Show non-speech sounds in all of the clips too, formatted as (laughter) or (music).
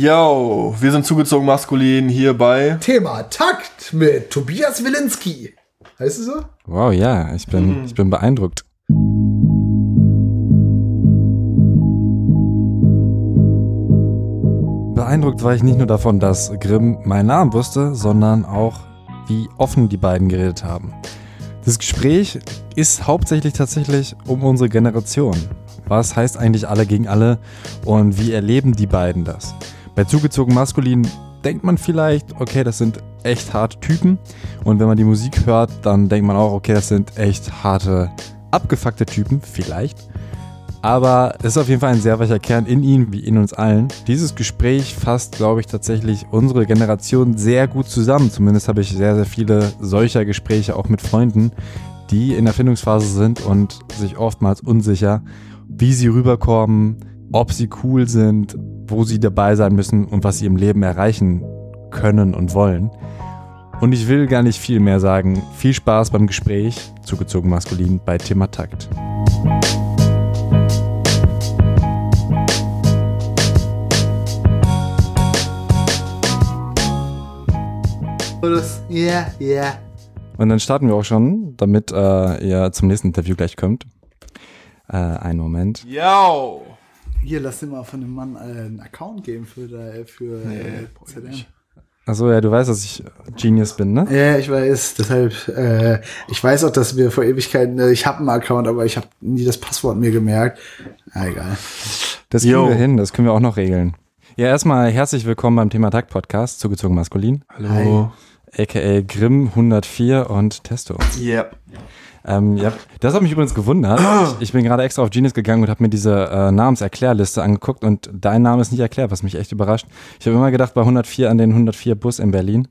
Yo, wir sind zugezogen maskulin hier bei. Thema Takt mit Tobias Wilinski. Heißt es so? Wow, ja, ich bin, ich bin beeindruckt. Beeindruckt war ich nicht nur davon, dass Grimm meinen Namen wusste, sondern auch, wie offen die beiden geredet haben. Das Gespräch ist hauptsächlich tatsächlich um unsere Generation. Was heißt eigentlich alle gegen alle und wie erleben die beiden das? Bei zugezogen maskulin denkt man vielleicht, okay, das sind echt harte Typen. Und wenn man die Musik hört, dann denkt man auch, okay, das sind echt harte, abgefuckte Typen, vielleicht. Aber es ist auf jeden Fall ein sehr weicher Kern in ihnen, wie in uns allen. Dieses Gespräch fasst, glaube ich, tatsächlich unsere Generation sehr gut zusammen. Zumindest habe ich sehr, sehr viele solcher Gespräche auch mit Freunden, die in der Findungsphase sind und sich oftmals unsicher, wie sie rüberkommen, ob sie cool sind, wo sie dabei sein müssen und was sie im Leben erreichen können und wollen. Und ich will gar nicht viel mehr sagen. Viel Spaß beim Gespräch, zugezogen maskulin, bei Thema Takt. Ja, yeah, ja. Yeah. Und dann starten wir auch schon, damit äh, ihr zum nächsten Interview gleich kommt. Äh, einen Moment. Yo! Hier, lass dir mal von dem Mann äh, einen Account geben für, da, für nee, äh, ZDM. Achso, ja, du weißt, dass ich Genius bin, ne? Ja, ich weiß. Deshalb, äh, ich weiß auch, dass wir vor Ewigkeiten, äh, ich habe einen Account, aber ich habe nie das Passwort mir gemerkt. Ah, egal. Das kriegen Yo. wir hin, das können wir auch noch regeln. Ja, erstmal herzlich willkommen beim Thema Takt Podcast, zugezogen maskulin. Hallo. Hi. AKA Grimm 104 und Testo. Yep. Ähm, ja, das hat mich übrigens gewundert. Ich, ich bin gerade extra auf Genius gegangen und habe mir diese äh, Namenserklärliste angeguckt und dein Name ist nicht erklärt, was mich echt überrascht. Ich habe immer gedacht bei 104 an den 104 Bus in Berlin.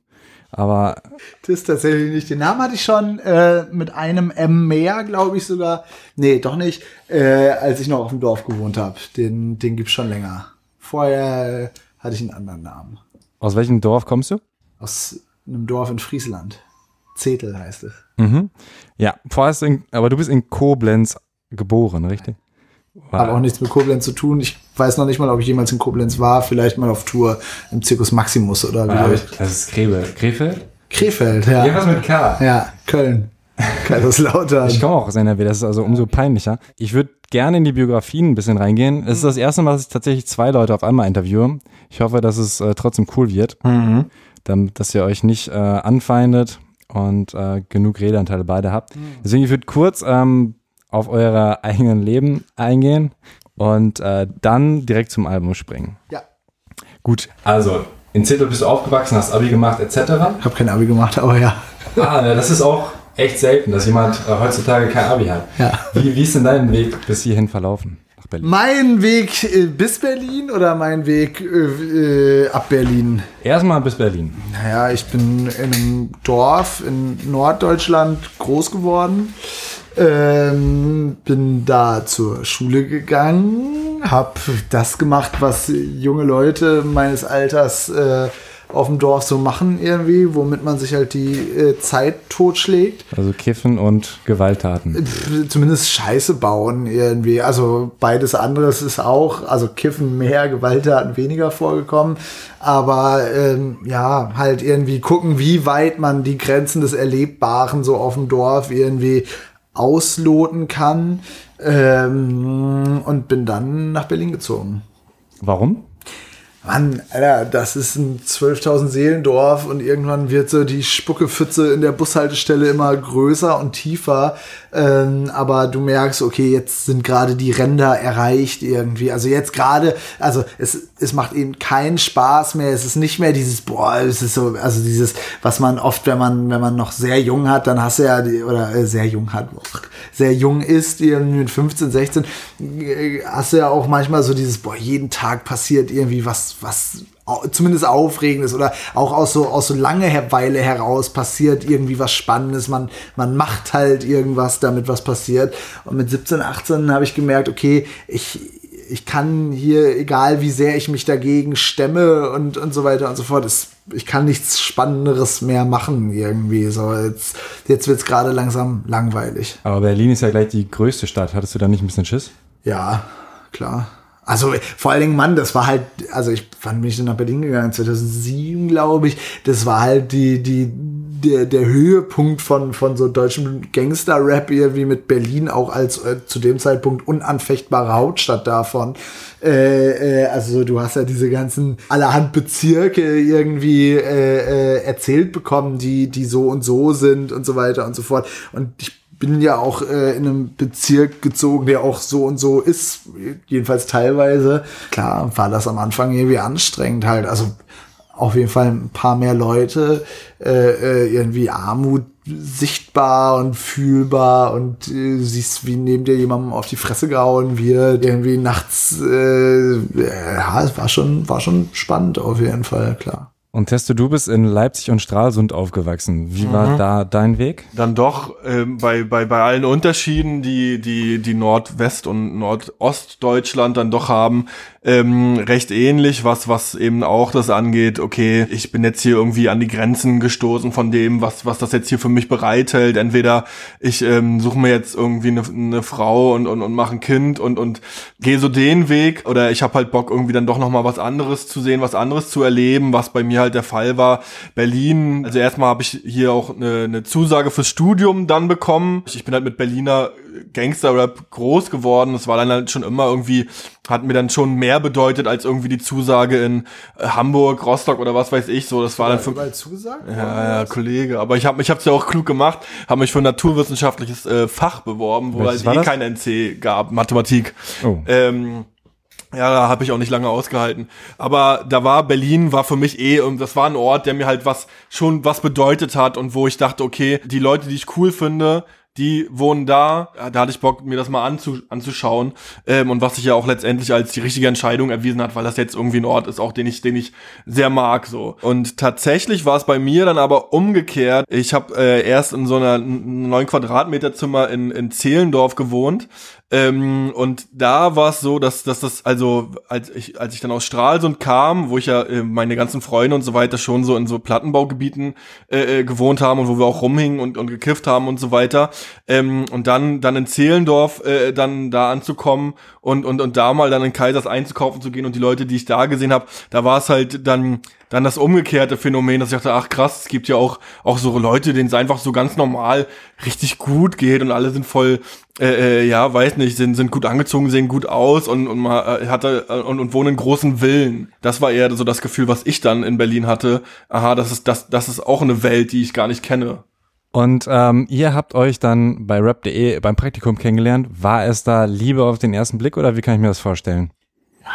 Aber. Das ist tatsächlich nicht. Den Namen hatte ich schon äh, mit einem M mehr, glaube ich sogar. Nee, doch nicht, äh, als ich noch auf dem Dorf gewohnt habe. Den, den gibt's schon länger. Vorher hatte ich einen anderen Namen. Aus welchem Dorf kommst du? Aus einem Dorf in Friesland. Zetel heißt es. Mhm. Ja, vorerst in, aber du bist in Koblenz geboren, richtig? War Hat auch nichts mit Koblenz zu tun. Ich weiß noch nicht mal, ob ich jemals in Koblenz war. Vielleicht mal auf Tour im Zirkus Maximus oder wie. Ah, das ist Krefeld. Krefeld? Krefeld, ja. Irgendwas mit K. Ja, Köln. (laughs) Kaiserslautern. Ich komme auch aus NRW, das ist also umso peinlicher. Ich würde gerne in die Biografien ein bisschen reingehen. Es ist das erste Mal, dass ich tatsächlich zwei Leute auf einmal interviewe. Ich hoffe, dass es äh, trotzdem cool wird, mhm. damit, dass ihr euch nicht äh, anfeindet und äh, genug Redeanteile beide habt. Mhm. Deswegen, ich würde kurz ähm, auf eure eigenen Leben eingehen und äh, dann direkt zum Album springen. Ja. Gut, also in Zettel bist du aufgewachsen, hast Abi gemacht etc. Ich habe kein Abi gemacht, aber ja. Ah, das ist auch echt selten, dass jemand äh, heutzutage kein Abi hat. Ja. Wie, wie ist denn dein Weg bis hierhin verlaufen? Nach Berlin? Mein Weg äh, bis Berlin oder mein Weg äh, äh, ab Berlin? Erstmal bis Berlin. Naja, ich bin in einem Dorf in Norddeutschland groß geworden. Ähm, bin da zur Schule gegangen, habe das gemacht, was junge Leute meines Alters äh, auf dem Dorf so machen irgendwie, womit man sich halt die äh, Zeit totschlägt. Also Kiffen und Gewalttaten. Zumindest Scheiße bauen irgendwie. Also beides anderes ist auch, also Kiffen mehr, Gewalttaten weniger vorgekommen. Aber ähm, ja, halt irgendwie gucken, wie weit man die Grenzen des Erlebbaren so auf dem Dorf irgendwie ausloten kann. Ähm, und bin dann nach Berlin gezogen. Warum? Mann, Alter, das ist ein 12.000 Seelendorf und irgendwann wird so die Spuckepfütze in der Bushaltestelle immer größer und tiefer. Ähm, aber du merkst, okay, jetzt sind gerade die Ränder erreicht irgendwie. Also jetzt gerade, also es, es macht eben keinen Spaß mehr. Es ist nicht mehr dieses, boah, es ist so, also dieses, was man oft, wenn man, wenn man noch sehr jung hat, dann hast du ja, die, oder äh, sehr jung hat, sehr jung ist, irgendwie mit 15, 16, äh, hast du ja auch manchmal so dieses, boah, jeden Tag passiert irgendwie was, was zumindest Aufregendes oder auch aus so, aus so Langeweile heraus passiert irgendwie was Spannendes. Man, man macht halt irgendwas, damit was passiert. Und mit 17, 18 habe ich gemerkt, okay, ich, ich kann hier, egal wie sehr ich mich dagegen stemme und, und so weiter und so fort, ist, ich kann nichts Spannenderes mehr machen irgendwie. So, jetzt, jetzt wird es gerade langsam langweilig. Aber Berlin ist ja gleich die größte Stadt. Hattest du da nicht ein bisschen Schiss? Ja, klar. Also vor allen Dingen, Mann, das war halt, also ich fand mich nach Berlin gegangen, 2007, glaube ich. Das war halt die, die, der, der Höhepunkt von, von so deutschem Gangster-Rap irgendwie mit Berlin auch als äh, zu dem Zeitpunkt unanfechtbare Hauptstadt davon. Äh, äh, also du hast ja diese ganzen allerhand Bezirke irgendwie äh, äh, erzählt bekommen, die, die so und so sind und so weiter und so fort. Und ich bin ja auch äh, in einem Bezirk gezogen, der auch so und so ist, jedenfalls teilweise. Klar, war das am Anfang irgendwie anstrengend halt. Also auf jeden Fall ein paar mehr Leute, äh, äh irgendwie Armut sichtbar und fühlbar und äh, siehst, wie neben dir jemandem auf die Fresse gehauen wird, irgendwie nachts, äh, ja, es war schon, war schon spannend auf jeden Fall, klar. Und Testo, du bist in Leipzig und Stralsund aufgewachsen. Wie mhm. war da dein Weg? Dann doch ähm, bei, bei, bei allen Unterschieden, die, die, die Nordwest- und Nordostdeutschland dann doch haben, ähm, recht ähnlich, was, was eben auch das angeht, okay, ich bin jetzt hier irgendwie an die Grenzen gestoßen von dem, was, was das jetzt hier für mich bereithält. Entweder ich ähm, suche mir jetzt irgendwie eine, eine Frau und, und, und mache ein Kind und, und gehe so den Weg oder ich habe halt Bock, irgendwie dann doch nochmal was anderes zu sehen, was anderes zu erleben, was bei mir halt der Fall war. Berlin, also erstmal habe ich hier auch eine, eine Zusage fürs Studium dann bekommen. Ich bin halt mit Berliner Gangster-Rap groß geworden. Das war dann halt schon immer irgendwie, hat mir dann schon mehr bedeutet als irgendwie die Zusage in äh, Hamburg, Rostock oder was weiß ich. So, das war dann für Zusage? Ja, ja, Kollege. Aber ich habe ich hab's ja auch klug gemacht, habe mich für ein naturwissenschaftliches äh, Fach beworben, wo es halt eh kein NC gab, Mathematik. Oh. Ähm, ja, da habe ich auch nicht lange ausgehalten. Aber da war Berlin, war für mich eh, und das war ein Ort, der mir halt was schon was bedeutet hat und wo ich dachte, okay, die Leute, die ich cool finde, die wohnen da. Da hatte ich Bock, mir das mal anzu anzuschauen. Ähm, und was sich ja auch letztendlich als die richtige Entscheidung erwiesen hat, weil das jetzt irgendwie ein Ort ist, auch den ich, den ich sehr mag. so. Und tatsächlich war es bei mir dann aber umgekehrt. Ich habe äh, erst in so einer neun Quadratmeter Zimmer in, in Zehlendorf gewohnt ähm, und da war es so, dass, dass das, also als ich, als ich dann aus Stralsund kam, wo ich ja äh, meine ganzen Freunde und so weiter schon so in so Plattenbaugebieten äh, äh, gewohnt haben und wo wir auch rumhingen und, und gekifft haben und so weiter. Ähm, und dann, dann in Zehlendorf äh, dann da anzukommen und, und, und da mal dann in Kaisers einzukaufen zu gehen und die Leute, die ich da gesehen habe, da war es halt dann dann das umgekehrte Phänomen, dass ich dachte, ach krass, es gibt ja auch auch so Leute, denen es einfach so ganz normal richtig gut geht und alle sind voll äh, äh, ja, weiß nicht, sind, sind gut angezogen, sehen gut aus und, und man äh, hatte äh, und, und wohnen in großen Villen. Das war eher so das Gefühl, was ich dann in Berlin hatte. Aha, das ist, das, das ist auch eine Welt, die ich gar nicht kenne. Und ähm, ihr habt euch dann bei rap.de beim Praktikum kennengelernt. War es da Liebe auf den ersten Blick oder wie kann ich mir das vorstellen?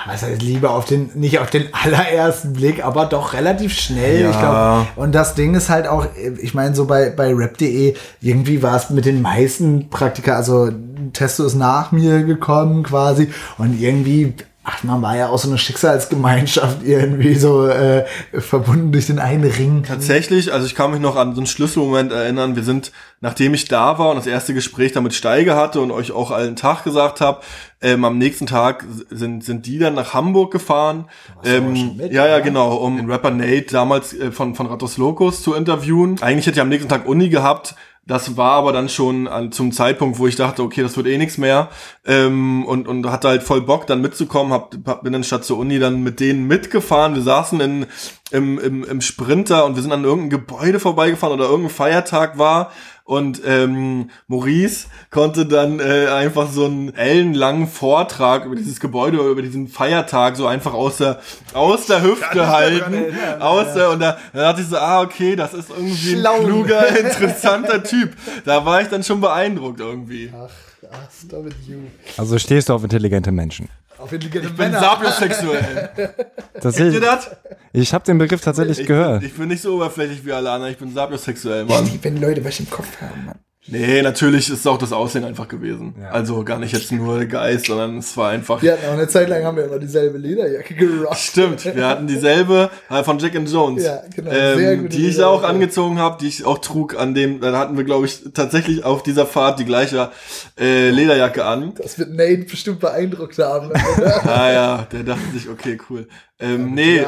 was heißt Liebe auf den, nicht auf den (laughs) allerersten Blick, aber doch relativ schnell. Ja. Ich glaube, und das Ding ist halt auch, ich meine, so bei, bei rap.de, irgendwie war es mit den meisten Praktika, also Testo ist nach mir gekommen quasi und irgendwie Ach, man war ja auch so eine Schicksalsgemeinschaft irgendwie so äh, verbunden durch den einen Ring. Tatsächlich, also ich kann mich noch an so einen Schlüsselmoment erinnern. Wir sind, nachdem ich da war und das erste Gespräch damit Steige hatte und euch auch allen Tag gesagt habe, ähm, am nächsten Tag sind, sind die dann nach Hamburg gefahren. Ähm, mit, ja, ja, genau, um den Rapper Nate damals äh, von, von Ratos Locos zu interviewen. Eigentlich hätte ich am nächsten Tag Uni gehabt, das war aber dann schon an, zum Zeitpunkt, wo ich dachte, okay, das wird eh nichts mehr. Ähm, und, und hatte halt voll Bock, dann mitzukommen. Hab, hab, bin dann statt zur Uni dann mit denen mitgefahren. Wir saßen in, im, im, im Sprinter und wir sind an irgendeinem Gebäude vorbeigefahren oder irgendein Feiertag war. Und ähm, Maurice konnte dann äh, einfach so einen ellenlangen Vortrag über dieses Gebäude, über diesen Feiertag so einfach aus der, aus der Hüfte halten. Erinnern, aus der, und da, da dachte ich so, ah, okay, das ist irgendwie Schlau. ein kluger, (laughs) interessanter Typ. Da war ich dann schon beeindruckt irgendwie. Ach, stop it, you. Also stehst du auf intelligente Menschen. Auf intelligente ich bin sapiosexuell. Das Kennt ihr das? Ich habe den Begriff tatsächlich ich gehört. Ich bin nicht so oberflächlich wie alle anderen, ich bin sapiosexuell, Mann. Wenn Leute was im Kopf haben, Mann. Nee, natürlich ist auch das Aussehen einfach gewesen. Ja. Also gar nicht jetzt nur der Geist, sondern es war einfach. Wir hatten auch eine Zeit lang haben wir immer dieselbe Lederjacke gerockt. Stimmt, wir hatten dieselbe äh, von Jack and Jones. Ja, genau. Ähm, die ich auch angezogen habe, die ich auch trug an dem, dann hatten wir, glaube ich, tatsächlich auf dieser Fahrt die gleiche äh, Lederjacke an. Das wird Nate bestimmt beeindruckt haben. ah (laughs) ja, der dachte sich, okay, cool. Ähm, nee,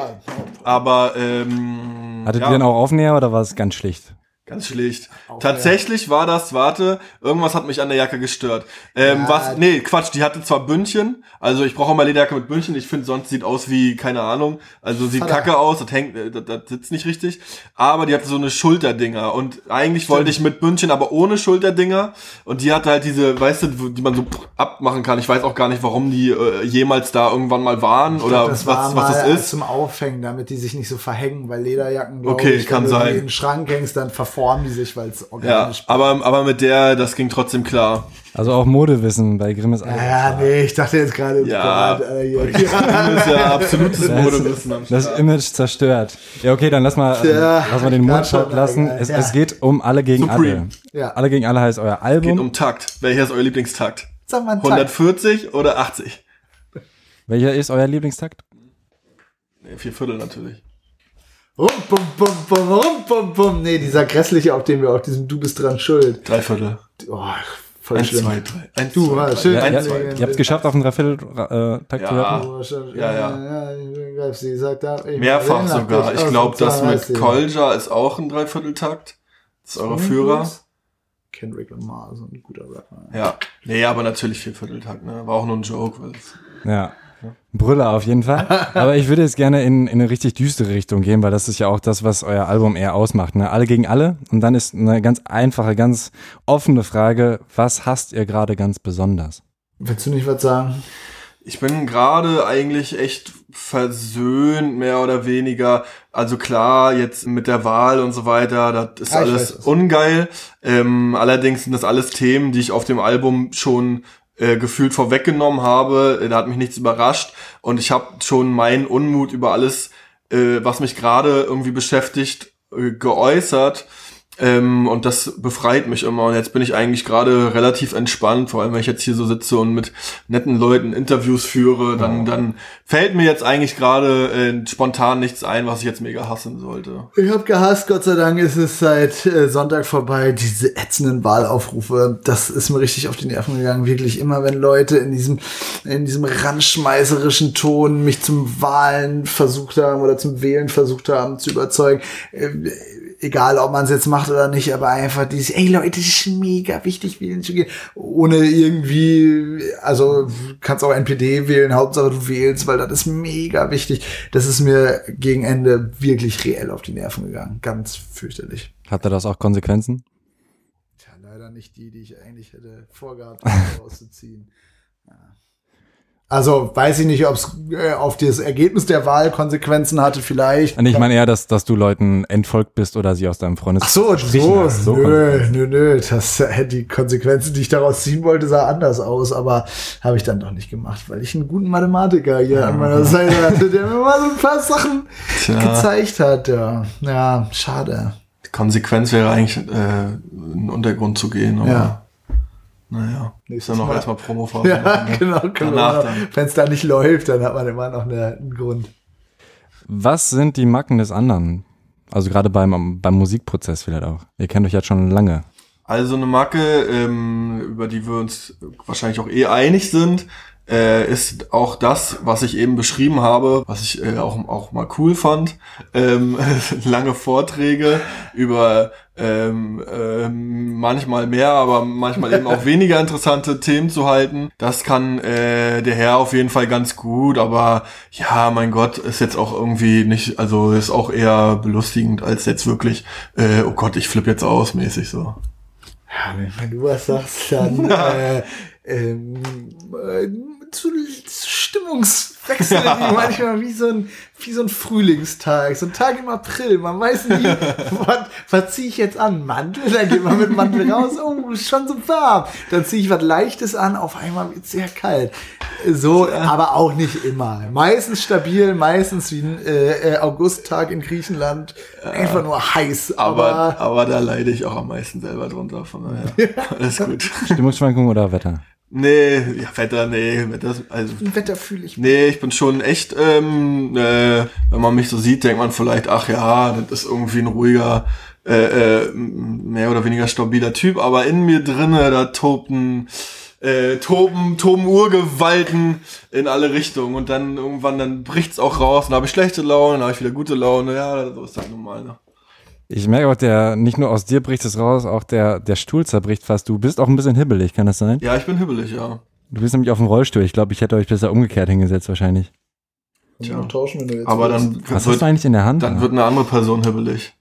aber ähm, Hattet ja. ihr denn auch Aufnäher oder war es ganz schlicht? Ganz schlicht. Auch Tatsächlich ja. war das, warte, irgendwas hat mich an der Jacke gestört. Ähm, ja. was, nee, Quatsch, die hatte zwar Bündchen, also ich brauche auch mal Lederjacke mit Bündchen, ich finde, sonst sieht aus wie, keine Ahnung, also sieht Vater. kacke aus, das hängt, äh, das, das sitzt nicht richtig, aber die hatte so eine Schulterdinger und eigentlich Stimmt. wollte ich mit Bündchen, aber ohne Schulterdinger und die hatte halt diese, weißt du, die man so abmachen kann, ich weiß auch gar nicht, warum die äh, jemals da irgendwann mal waren ich oder glaub, was, was das ist. zum Aufhängen, damit die sich nicht so verhängen, weil Lederjacken, okay, ich, kann sein. in den Schrank hängst, dann verformen die sich, weil es organisch Ja, aber, aber mit der, das ging trotzdem klar. Also auch Modewissen bei Grimm ist alles. Ja, nee, ich dachte jetzt gerade. Ja, grad, äh, ja. Grimm ist ja absolutes Modewissen am Das Image zerstört. Ja, okay, dann lass mal, ja, lass mal den Mundschutz lassen. Es, ja. es, geht um alle gegen Supreme. alle. Ja. Alle gegen alle heißt euer Album. Geht um Takt. Welcher ist euer Lieblingstakt? Sag mal 140 oder 80? Welcher ist euer Lieblingstakt? Nee, vier Viertel natürlich. Rum, bum, bum, bum, rum, bum, bum. Nee, dieser grässliche, auf dem wir auf diesem Du bist dran schuld. Drei Viertel. Oh, voll eins, schlimm. Zwei, drei. Eins, du, zwei, drei. schön. Ja, ja, zwei, ihr habt es geschafft, auf einen Dreiviertel-Takt ja. zu rappen? Ja, ja. ja. Sie sagt da, Mehrfach sogar. Ich glaube, das mit Kolja ist auch ein Dreivierteltakt. Das ist eure Führer. Kendrick Lamar, so ein guter Rapper. Ja. Nee, aber natürlich Viervierteltakt, ne? War auch nur ein Joke. Ja. Brüller auf jeden Fall. (laughs) Aber ich würde jetzt gerne in, in eine richtig düstere Richtung gehen, weil das ist ja auch das, was euer Album eher ausmacht. Ne? Alle gegen alle. Und dann ist eine ganz einfache, ganz offene Frage, was hasst ihr gerade ganz besonders? Willst du nicht was sagen? Ich bin gerade eigentlich echt versöhnt, mehr oder weniger. Also klar, jetzt mit der Wahl und so weiter, das ist ja, alles ungeil. Ähm, allerdings sind das alles Themen, die ich auf dem Album schon äh, gefühlt vorweggenommen habe. Da hat mich nichts überrascht und ich habe schon meinen Unmut über alles, äh, was mich gerade irgendwie beschäftigt, äh, geäußert. Ähm, und das befreit mich immer. Und jetzt bin ich eigentlich gerade relativ entspannt, vor allem wenn ich jetzt hier so sitze und mit netten Leuten Interviews führe, dann, dann fällt mir jetzt eigentlich gerade äh, spontan nichts ein, was ich jetzt mega hassen sollte. Ich habe gehasst, Gott sei Dank ist es seit äh, Sonntag vorbei, diese ätzenden Wahlaufrufe. Das ist mir richtig auf die Nerven gegangen. Wirklich immer, wenn Leute in diesem, in diesem randschmeißerischen Ton mich zum Wahlen versucht haben oder zum Wählen versucht haben zu überzeugen. Äh, egal ob man es jetzt macht oder nicht, aber einfach dieses, ey Leute, das ist mega wichtig, wählen zu gehen, ohne irgendwie, also kannst auch NPD wählen, Hauptsache du wählst, weil das ist mega wichtig. Das ist mir gegen Ende wirklich reell auf die Nerven gegangen, ganz fürchterlich. Hatte das auch Konsequenzen? Tja, leider nicht die, die ich eigentlich hätte vorgehabt, (laughs) rauszuziehen. Also weiß ich nicht, ob es äh, auf das Ergebnis der Wahl Konsequenzen hatte, vielleicht. Und ich meine eher, dass, dass du Leuten entfolgt bist oder sie aus deinem Freundeskreis. Ach so, so, so nö, nö, nö. Das, äh, die Konsequenzen, die ich daraus ziehen wollte, sah anders aus, aber habe ich dann doch nicht gemacht, weil ich einen guten Mathematiker hier ja. an meiner Seite hatte, der mir mal so ein paar Sachen Tja. gezeigt hat. Ja, ja schade. Die Konsequenz wäre eigentlich, äh, in den Untergrund zu gehen. Aber ja. Naja, ist dann noch erstmal Promophase. (laughs) Ja, ne? genau, genau. Wenn es da nicht läuft, dann hat man immer noch eine, einen Grund. Was sind die Macken des anderen? Also gerade beim, beim Musikprozess vielleicht auch. Ihr kennt euch jetzt schon lange. Also eine Macke, ähm, über die wir uns wahrscheinlich auch eh einig sind, äh, ist auch das, was ich eben beschrieben habe, was ich äh, auch, auch mal cool fand. Ähm, (laughs) lange Vorträge über ähm, ähm, manchmal mehr, aber manchmal eben auch (laughs) weniger interessante Themen zu halten. Das kann äh, der Herr auf jeden Fall ganz gut, aber ja, mein Gott, ist jetzt auch irgendwie nicht, also ist auch eher belustigend als jetzt wirklich, äh, oh Gott, ich flippe jetzt aus mäßig so. Ja, wenn du was sagst, dann (laughs) äh, ähm, äh, zu, zu Stimmungswechsel, (laughs) die manchmal wie so, ein, wie so ein Frühlingstag, so ein Tag im April. Man weiß nie, (laughs) was, was ziehe ich jetzt an? Mantel? Dann geht man mit Mantel raus, oh, ist schon so warm. Dann ziehe ich was Leichtes an, auf einmal wird es sehr kalt. So, aber auch nicht immer. Meistens stabil, meistens wie ein äh, äh Augusttag in Griechenland. Einfach nur heiß. Aber, aber, aber da leide ich auch am meisten selber drunter. Von daher, (laughs) alles gut. Stimmungsschwankung oder Wetter? Nee, ja, Wetter, nee, Wetter, also. Wetter fühle ich. Nee, ich bin schon echt, ähm, äh, wenn man mich so sieht, denkt man vielleicht, ach ja, das ist irgendwie ein ruhiger, äh, äh, mehr oder weniger stabiler Typ, aber in mir drinne, da toben, äh, toben, toben Urgewalten in alle Richtungen und dann irgendwann, dann bricht's auch raus, dann habe ich schlechte Laune, dann habe ich wieder gute Laune, ja, so ist das normal, ne? Ich merke auch, der, nicht nur aus dir bricht es raus, auch der, der Stuhl zerbricht fast. Du bist auch ein bisschen hibbelig, kann das sein? Ja, ich bin hibbelig, ja. Du bist nämlich auf dem Rollstuhl. Ich glaube, ich hätte euch besser umgekehrt hingesetzt wahrscheinlich. Tja. Tauschen, wenn du jetzt Aber dann Was wird, hast du eigentlich in der Hand? Dann wird eine andere Person hibbelig.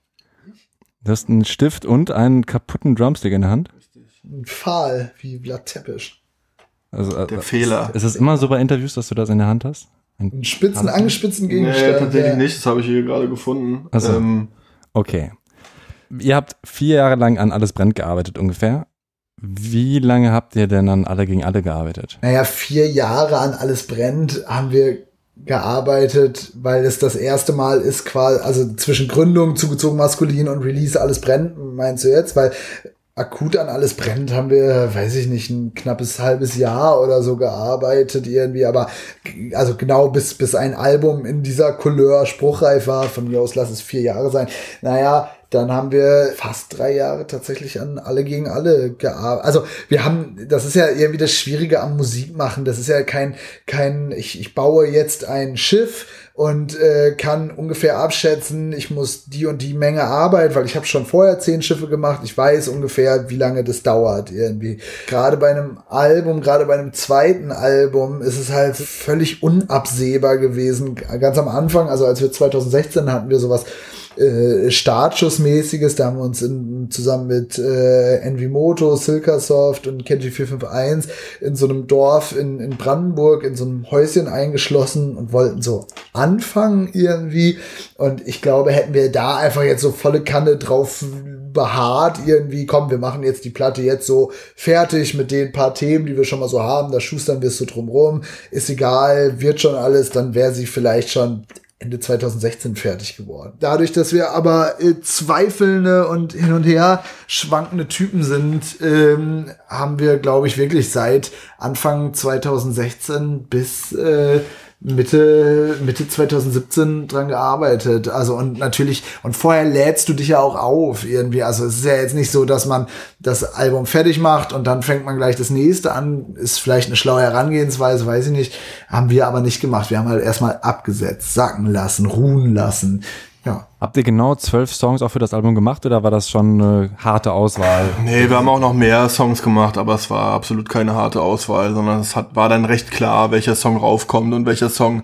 Du hast einen Stift und einen kaputten Drumstick in der Hand? Ein Pfahl, wie Blatt Teppich. Also, äh, der Fehler. Ist es immer so bei Interviews, dass du das in der Hand hast? Ein, ein spitzen, angespitzten Gegenstand. Nee, tatsächlich ja. nicht. Das habe ich hier gerade gefunden. Also, ähm, okay. Ihr habt vier Jahre lang an Alles brennt gearbeitet ungefähr. Wie lange habt ihr denn an Alle gegen Alle gearbeitet? Naja, vier Jahre an Alles brennt haben wir gearbeitet, weil es das erste Mal ist, quasi, also zwischen Gründung, zugezogen maskulin und Release Alles brennt, meinst du jetzt? Weil akut an alles brennt, haben wir, weiß ich nicht, ein knappes halbes Jahr oder so gearbeitet irgendwie, aber also genau bis, bis ein Album in dieser Couleur spruchreif war, von mir aus lass es vier Jahre sein. Naja, dann haben wir fast drei Jahre tatsächlich an alle gegen alle gearbeitet. Also wir haben, das ist ja irgendwie das Schwierige am Musikmachen. Das ist ja kein, kein, ich, ich baue jetzt ein Schiff und äh, kann ungefähr abschätzen, ich muss die und die Menge Arbeit, weil ich habe schon vorher zehn Schiffe gemacht, ich weiß ungefähr, wie lange das dauert irgendwie. Gerade bei einem Album, gerade bei einem zweiten Album ist es halt völlig unabsehbar gewesen. Ganz am Anfang, also als wir 2016 hatten wir sowas äh, Startschussmäßiges. Da haben wir uns in, zusammen mit äh, Envimoto, Silkasoft und Kenji 451 in so einem Dorf in, in Brandenburg in so einem Häuschen eingeschlossen und wollten so anfangen irgendwie. Und ich glaube, hätten wir da einfach jetzt so volle Kanne drauf beharrt irgendwie, komm, wir machen jetzt die Platte jetzt so fertig mit den paar Themen, die wir schon mal so haben, da schustern wir es so drumrum, ist egal, wird schon alles, dann wäre sie vielleicht schon Ende 2016 fertig geworden. Dadurch, dass wir aber äh, zweifelnde und hin und her schwankende Typen sind, ähm, haben wir, glaube ich, wirklich seit Anfang 2016 bis äh, Mitte, Mitte 2017 dran gearbeitet. Also und natürlich, und vorher lädst du dich ja auch auf irgendwie. Also es ist ja jetzt nicht so, dass man das Album fertig macht und dann fängt man gleich das nächste an. Ist vielleicht eine schlaue Herangehensweise, weiß ich nicht. Haben wir aber nicht gemacht. Wir haben halt erstmal abgesetzt, sacken lassen, ruhen lassen. Ja. Habt ihr genau zwölf Songs auch für das Album gemacht oder war das schon eine harte Auswahl? (laughs) Nee, wir haben auch noch mehr Songs gemacht, aber es war absolut keine harte Auswahl, sondern es hat, war dann recht klar, welcher Song raufkommt und welcher Song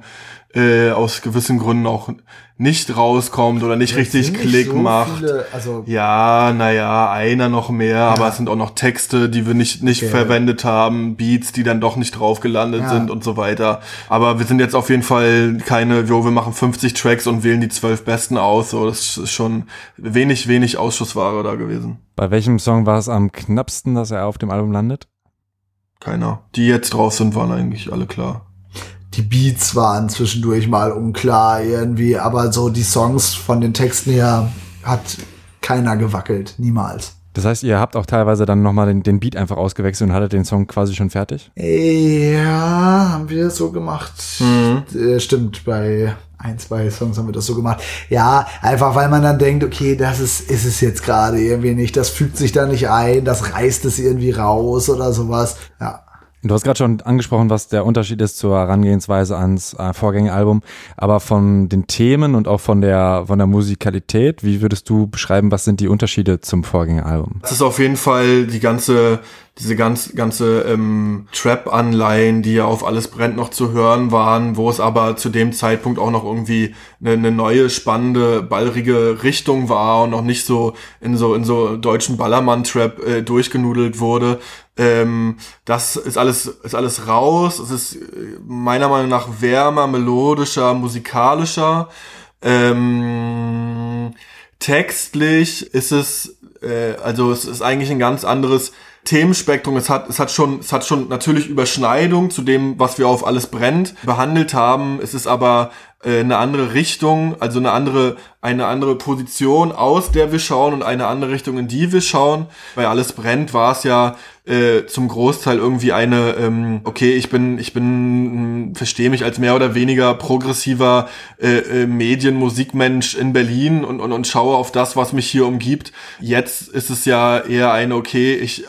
äh, aus gewissen Gründen auch nicht rauskommt oder nicht das richtig Klick so macht. Viele, also ja, naja, einer noch mehr, ja. aber es sind auch noch Texte, die wir nicht, nicht okay. verwendet haben, Beats, die dann doch nicht drauf gelandet ja. sind und so weiter. Aber wir sind jetzt auf jeden Fall keine, jo, wir machen 50 Tracks und wählen die zwölf besten aus. So, das ist schon wenig, wenig Ausschussware da gewesen. Bei welchem Song war es am knappsten, dass er auf dem Album landet? Keiner. Die jetzt drauf sind, waren eigentlich alle klar die Beats waren zwischendurch mal unklar irgendwie, aber so die Songs von den Texten her hat keiner gewackelt, niemals. Das heißt, ihr habt auch teilweise dann nochmal den, den Beat einfach ausgewechselt und hattet den Song quasi schon fertig? Ja, haben wir so gemacht. Mhm. Äh, stimmt, bei ein, zwei Songs haben wir das so gemacht. Ja, einfach weil man dann denkt, okay, das ist, ist es jetzt gerade irgendwie nicht, das fügt sich da nicht ein, das reißt es irgendwie raus oder sowas. Ja. Du hast gerade schon angesprochen, was der Unterschied ist zur Herangehensweise ans äh, Vorgängeralbum, aber von den Themen und auch von der von der Musikalität, wie würdest du beschreiben, was sind die Unterschiede zum Vorgängeralbum? Das ist auf jeden Fall die ganze diese ganz, ganze ähm, Trap-Anleihen, die ja auf Alles brennt noch zu hören waren, wo es aber zu dem Zeitpunkt auch noch irgendwie eine, eine neue, spannende, ballrige Richtung war und noch nicht so in so in so deutschen Ballermann-Trap äh, durchgenudelt wurde. Ähm, das ist alles, ist alles raus. Es ist äh, meiner Meinung nach wärmer, melodischer, musikalischer. Ähm, textlich ist es, äh, also es ist eigentlich ein ganz anderes Themenspektrum. Es hat, es hat schon, es hat schon natürlich Überschneidung zu dem, was wir auf alles brennt behandelt haben. Es ist aber äh, eine andere Richtung, also eine andere, eine andere Position, aus der wir schauen und eine andere Richtung, in die wir schauen. Bei alles brennt war es ja äh, zum Großteil irgendwie eine, ähm, okay, ich bin, ich bin, verstehe mich als mehr oder weniger progressiver äh, äh, Medienmusikmensch in Berlin und, und, und schaue auf das, was mich hier umgibt. Jetzt ist es ja eher eine, okay, ich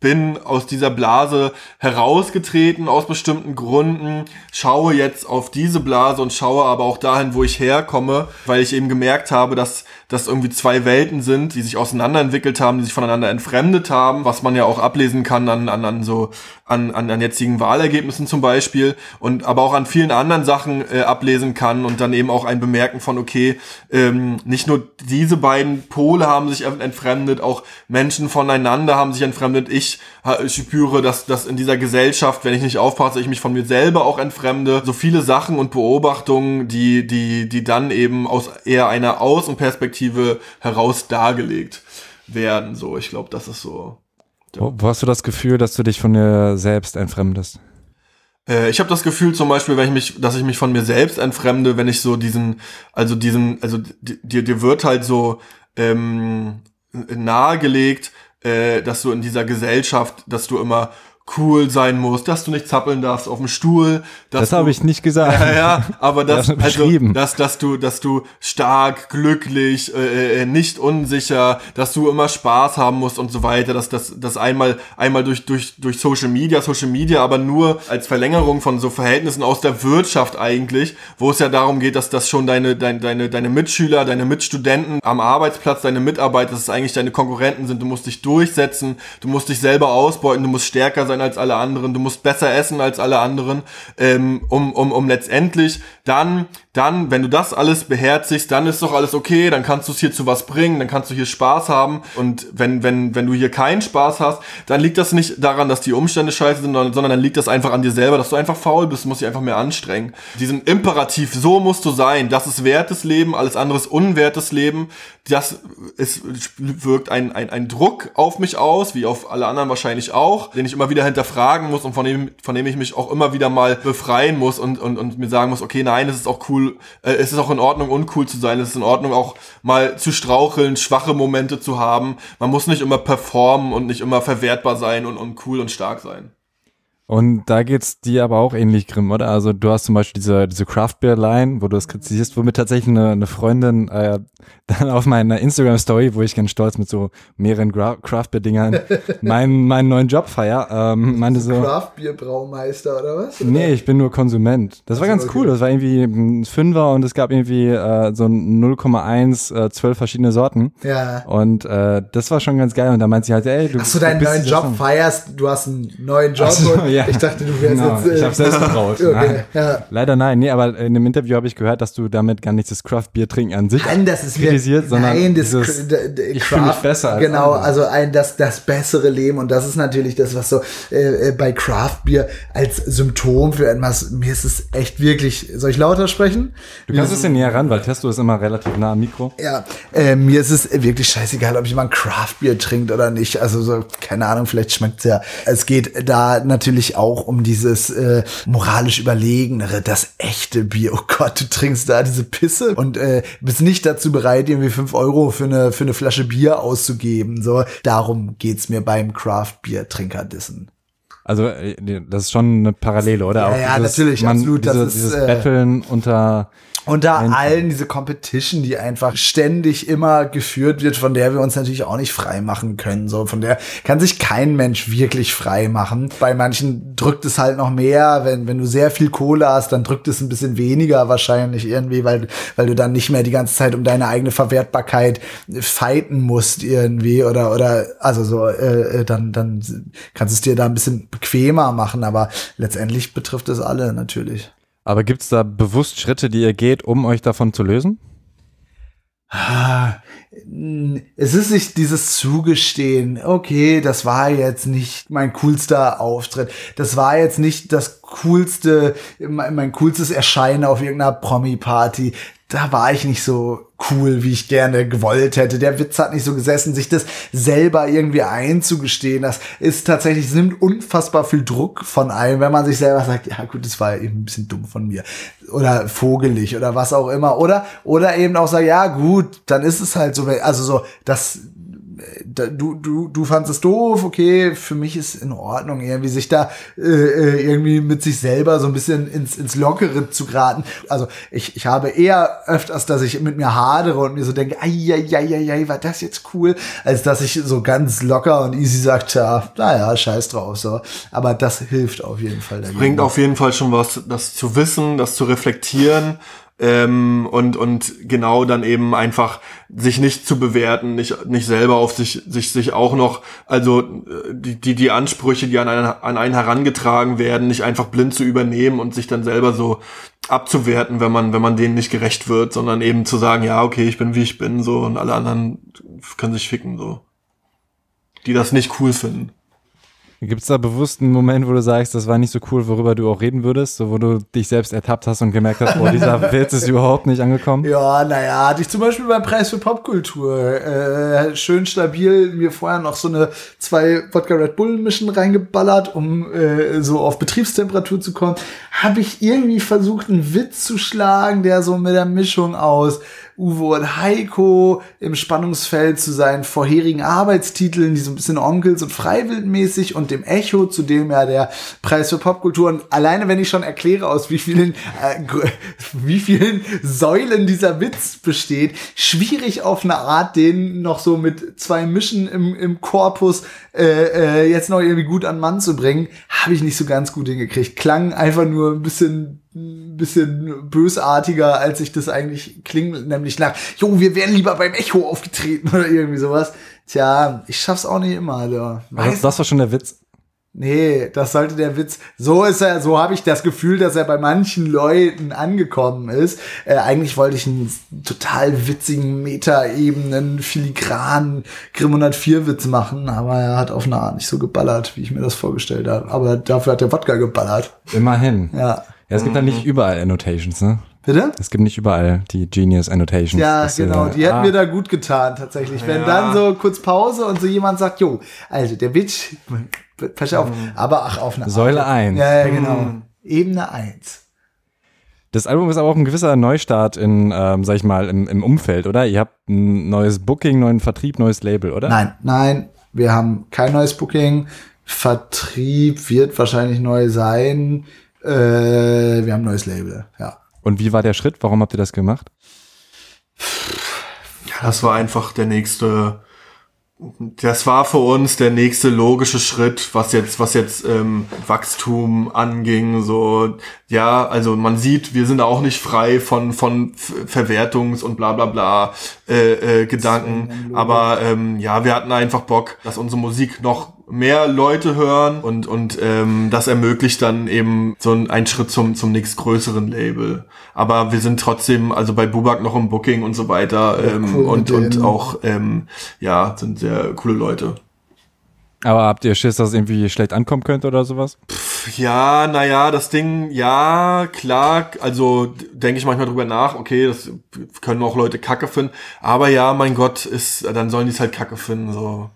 bin aus dieser Blase herausgetreten aus bestimmten Gründen, schaue jetzt auf diese Blase und schaue aber auch dahin, wo ich herkomme, weil ich eben gemerkt habe, dass das irgendwie zwei Welten sind, die sich auseinanderentwickelt haben, die sich voneinander entfremdet haben, was man ja auch ablesen kann an, an, an so an, an, an jetzigen Wahlergebnissen zum Beispiel und aber auch an vielen anderen Sachen äh, ablesen kann und dann eben auch ein Bemerken von, okay, ähm, nicht nur diese beiden Pole haben sich entfremdet, auch Menschen voneinander haben sich entfremdet. Ich, ich spüre, dass, dass in dieser Gesellschaft, wenn ich nicht aufpasse, ich mich von mir selber auch entfremde. So viele Sachen und Beobachtungen, die, die, die dann eben aus eher einer Außenperspektive heraus dargelegt werden. So, ich glaube, das ist so wo, wo hast du das Gefühl, dass du dich von dir selbst entfremdest? Äh, ich habe das Gefühl zum Beispiel, wenn ich mich, dass ich mich von mir selbst entfremde, wenn ich so diesen, also diesen, also dir, dir wird halt so ähm, nahegelegt, äh, dass du in dieser Gesellschaft, dass du immer cool sein musst, dass du nicht zappeln darfst auf dem Stuhl. das habe ich nicht gesagt. Ja, ja aber (laughs) das, also, dass, dass du, dass du stark, glücklich, äh, äh, nicht unsicher, dass du immer Spaß haben musst und so weiter, dass das, das einmal, einmal durch, durch, durch Social Media, Social Media, aber nur als Verlängerung von so Verhältnissen aus der Wirtschaft eigentlich, wo es ja darum geht, dass das schon deine, deine, deine, deine Mitschüler, deine Mitstudenten am Arbeitsplatz, deine Mitarbeiter, dass es eigentlich deine Konkurrenten sind. Du musst dich durchsetzen, du musst dich selber ausbeuten, du musst stärker sein sein als alle anderen, du musst besser essen als alle anderen, ähm, um, um, um letztendlich dann, dann, wenn du das alles beherzigst, dann ist doch alles okay, dann kannst du es hier zu was bringen, dann kannst du hier Spaß haben und wenn, wenn, wenn du hier keinen Spaß hast, dann liegt das nicht daran, dass die Umstände scheiße sind, sondern dann liegt das einfach an dir selber, dass du einfach faul bist, musst dich einfach mehr anstrengen. Diesen Imperativ, so musst du sein, das ist wertes Leben, alles andere ist unwertes Leben, das ist, wirkt ein, ein, ein Druck auf mich aus, wie auf alle anderen wahrscheinlich auch, den ich immer wieder hinterfragen muss und von dem, von dem ich mich auch immer wieder mal befreien muss und, und, und mir sagen muss, okay, nein, es ist auch cool, äh, es ist auch in Ordnung, uncool zu sein, es ist in Ordnung, auch mal zu straucheln, schwache Momente zu haben. Man muss nicht immer performen und nicht immer verwertbar sein und, und cool und stark sein. Und da geht's dir aber auch ähnlich, Grimm, oder? Also du hast zum Beispiel diese, diese Craft Beer Line, wo du das kritisierst, womit tatsächlich eine, eine Freundin äh, dann auf meiner Instagram Story, wo ich ganz stolz mit so mehreren Gra Craft Beer Dingern (laughs) meinen, meinen neuen Job feier, ähm, meinte so. Craft Beer Braumeister oder was? Oder? Nee, ich bin nur Konsument. Das war ganz okay. cool. Das war irgendwie ein Fünfer und es gab irgendwie äh, so 0,1, äh, zwölf verschiedene Sorten. Ja. Und äh, das war schon ganz geil. Und da meint sie halt, ey, du. Hast du deinen neuen Job feierst, du hast einen neuen Job. So, (laughs) ja. Ja. Ich dachte, du wärst genau. jetzt. Äh, ich habe selbst getraut. (laughs) okay. Ja. Leider nein. Nee, aber in dem Interview habe ich gehört, dass du damit gar nicht das Craft Bier trinken an sich nein, das ist kritisiert, sondern nein, das dieses, ich fühle mich besser. Als genau, andere. also ein das das bessere Leben und das ist natürlich das, was so äh, äh, bei Craft Bier als Symptom für etwas. Mir ist es echt wirklich. Soll ich lauter sprechen? Du kannst es ja näher ran, weil Testo ist immer relativ nah am Mikro. Ja, äh, mir ist es wirklich scheißegal, ob jemand Craft Bier trinkt oder nicht. Also so keine Ahnung, vielleicht schmeckt es ja. Es geht da natürlich natürlich auch um dieses äh, moralisch Überlegenere, das echte Bier. Oh Gott, du trinkst da diese Pisse und äh, bist nicht dazu bereit, irgendwie fünf Euro für eine, für eine Flasche Bier auszugeben. So, darum geht's mir beim Craft-Bier-Trinker-Dissen. Also äh, das ist schon eine Parallele, oder? Ja, ja dieses, natürlich, man, absolut. Diese, das ist, dieses äh, Betteln unter unter allen diese Competition, die einfach ständig immer geführt wird, von der wir uns natürlich auch nicht frei machen können. So, von der kann sich kein Mensch wirklich frei machen. Bei manchen drückt es halt noch mehr. Wenn, wenn du sehr viel Kohle hast, dann drückt es ein bisschen weniger wahrscheinlich irgendwie, weil, weil du dann nicht mehr die ganze Zeit um deine eigene Verwertbarkeit fighten musst irgendwie oder, oder, also so, äh, äh dann, dann kannst du es dir da ein bisschen bequemer machen. Aber letztendlich betrifft es alle natürlich. Aber gibt es da bewusst Schritte, die ihr geht, um euch davon zu lösen? Ah, es ist nicht dieses Zugestehen, okay, das war jetzt nicht mein coolster Auftritt, das war jetzt nicht das coolste, mein coolstes Erscheinen auf irgendeiner Promi-Party, da war ich nicht so cool, wie ich gerne gewollt hätte. Der Witz hat nicht so gesessen, sich das selber irgendwie einzugestehen. Das ist tatsächlich, es nimmt unfassbar viel Druck von einem, wenn man sich selber sagt, ja gut, das war eben ein bisschen dumm von mir. Oder vogelig oder was auch immer. Oder, oder eben auch sagt, ja gut, dann ist es halt so. Also so, das du, du, du fandest es doof, okay, für mich ist in Ordnung, irgendwie sich da äh, äh, irgendwie mit sich selber so ein bisschen ins, ins Lockere zu geraten. Also ich, ich habe eher öfters, dass ich mit mir hadere und mir so denke, ai, ai, ai, ai, war das jetzt cool, als dass ich so ganz locker und easy sagt, ja, naja, scheiß drauf, so. Aber das hilft auf jeden Fall. Dagegen. Bringt auf jeden Fall schon was, das zu wissen, das zu reflektieren ähm, und und genau dann eben einfach sich nicht zu bewerten, nicht nicht selber auf sich sich sich auch noch also äh, die die die Ansprüche, die an einen, an einen herangetragen werden, nicht einfach blind zu übernehmen und sich dann selber so abzuwerten, wenn man wenn man denen nicht gerecht wird, sondern eben zu sagen, ja okay, ich bin wie ich bin so und alle anderen können sich ficken so, die das nicht cool finden. Gibt es da bewusst einen Moment, wo du sagst, das war nicht so cool, worüber du auch reden würdest, so wo du dich selbst ertappt hast und gemerkt hast, boah, dieser (laughs) Witz ist überhaupt nicht angekommen? Ja, naja, hatte ich zum Beispiel beim Preis für Popkultur äh, schön stabil mir vorher noch so eine zwei Wodka Red Bull Mischen reingeballert, um äh, so auf Betriebstemperatur zu kommen. Habe ich irgendwie versucht, einen Witz zu schlagen, der so mit der Mischung aus Uwe und Heiko im Spannungsfeld zu seinen vorherigen Arbeitstiteln, die so ein bisschen Onkels und Freiwildmäßig und dem Echo, zu dem ja der Preis für Popkultur und alleine wenn ich schon erkläre, aus wie vielen, äh, (laughs) wie vielen Säulen dieser Witz besteht, schwierig auf eine Art, den noch so mit zwei Mischen im, im Korpus äh, äh, jetzt noch irgendwie gut an Mann zu bringen, habe ich nicht so ganz gut hingekriegt. Klang einfach nur ein bisschen bisschen bösartiger, als ich das eigentlich klingt, nämlich nach, jo, wir wären lieber beim Echo aufgetreten (laughs) oder irgendwie sowas. Tja, ich schaff's auch nicht immer, Alter. Das, das war schon der Witz. Nee, das sollte der Witz. So ist er, so habe ich das Gefühl, dass er bei manchen Leuten angekommen ist. Äh, eigentlich wollte ich einen total witzigen, Meta-Ebenen, filigranen Grimm 104 Witz machen, aber er hat auf eine Art nicht so geballert, wie ich mir das vorgestellt habe. Aber dafür hat der Wodka geballert. Immerhin. Ja. Ja, es gibt mhm. da nicht überall Annotations, ne? Bitte? Es gibt nicht überall die Genius Annotations. Ja, das, genau. Die hätten ah. mir da gut getan, tatsächlich. Wenn ja. dann so kurz Pause und so jemand sagt, jo, also der Witz, (laughs) pass auf, mhm. aber ach, auf eine Säule 1. Ja, ja, genau. Mhm. Ebene 1. Das Album ist aber auch ein gewisser Neustart in, ähm, sag ich mal, im, im Umfeld, oder? Ihr habt ein neues Booking, neuen Vertrieb, neues Label, oder? Nein, nein, wir haben kein neues Booking. Vertrieb wird wahrscheinlich neu sein. Äh, wir haben ein neues Label, ja. Und wie war der Schritt? Warum habt ihr das gemacht? Ja, das war einfach der nächste das war für uns der nächste logische Schritt, was jetzt, was jetzt ähm, Wachstum anging. So, ja, also man sieht, wir sind auch nicht frei von von Verwertungs- und bla bla bla äh, äh, Gedanken. Aber ähm, ja, wir hatten einfach Bock, dass unsere Musik noch mehr Leute hören und und ähm, das ermöglicht dann eben so ein, Schritt zum zum nächstgrößeren Label. Aber wir sind trotzdem also bei Bubak noch im Booking und so weiter ähm, cool und und auch ähm, ja sind sehr coole Leute. Aber habt ihr Schiss, dass es irgendwie schlecht ankommen könnte oder sowas? Pff, ja, naja, das Ding, ja, klar, also denke ich manchmal drüber nach, okay, das können auch Leute kacke finden, aber ja, mein Gott, ist, dann sollen die es halt kacke finden, so.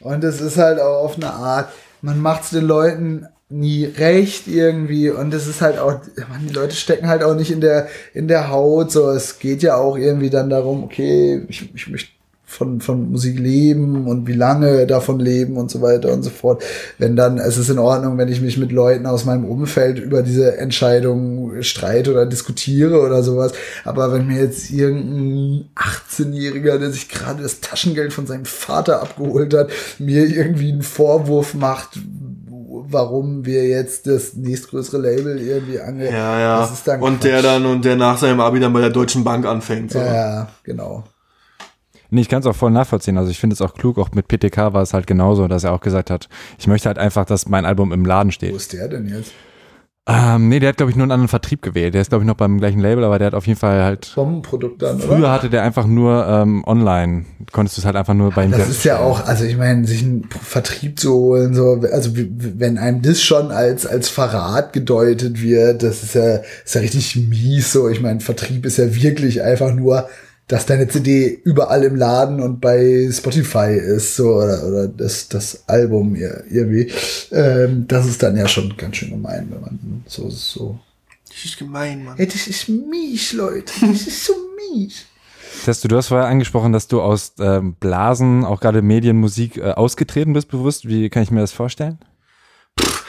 Und es ist halt auch auf eine Art, man macht es den Leuten nie recht irgendwie. Und es ist halt auch, man, die Leute stecken halt auch nicht in der, in der Haut, so, es geht ja auch irgendwie dann darum, okay, ich, ich möchte von, von Musik leben und wie lange davon leben und so weiter und so fort. Wenn dann, es ist in Ordnung, wenn ich mich mit Leuten aus meinem Umfeld über diese Entscheidung streite oder diskutiere oder sowas. Aber wenn mir jetzt irgendein 18-Jähriger, der sich gerade das Taschengeld von seinem Vater abgeholt hat, mir irgendwie einen Vorwurf macht, warum wir jetzt das nächstgrößere Label irgendwie angehen. Ja, ja. und Quatsch. der dann und der nach seinem Abi dann bei der Deutschen Bank anfängt. So. Ja, genau. Nee, ich kann es auch voll nachvollziehen. Also ich finde es auch klug, auch mit PTK war es halt genauso, dass er auch gesagt hat, ich möchte halt einfach, dass mein Album im Laden steht. Wo ist der denn jetzt? Ähm, nee, der hat, glaube ich, nur einen anderen Vertrieb gewählt. Der ist, glaube ich, noch beim gleichen Label, aber der hat auf jeden Fall halt. Bombenprodukt dann, Früher oder? hatte der einfach nur ähm, online. Konntest du es halt einfach nur bei ihm Das ist ja auch, also ich meine, sich einen Vertrieb zu holen, so, also wenn einem das schon als, als Verrat gedeutet wird, das ist ja, ist ja richtig mies so. Ich meine, Vertrieb ist ja wirklich einfach nur dass deine CD überall im Laden und bei Spotify ist, so, oder, oder das, das Album irgendwie. Ähm, das ist dann ja schon ganz schön gemein, wenn man so, so. Das ist gemein, Mann. Ey, das ist mies, Leute. Das ist so mies. Testo, du hast vorher angesprochen, dass du aus ähm, Blasen, auch gerade Medienmusik, äh, ausgetreten bist bewusst. Wie kann ich mir das vorstellen?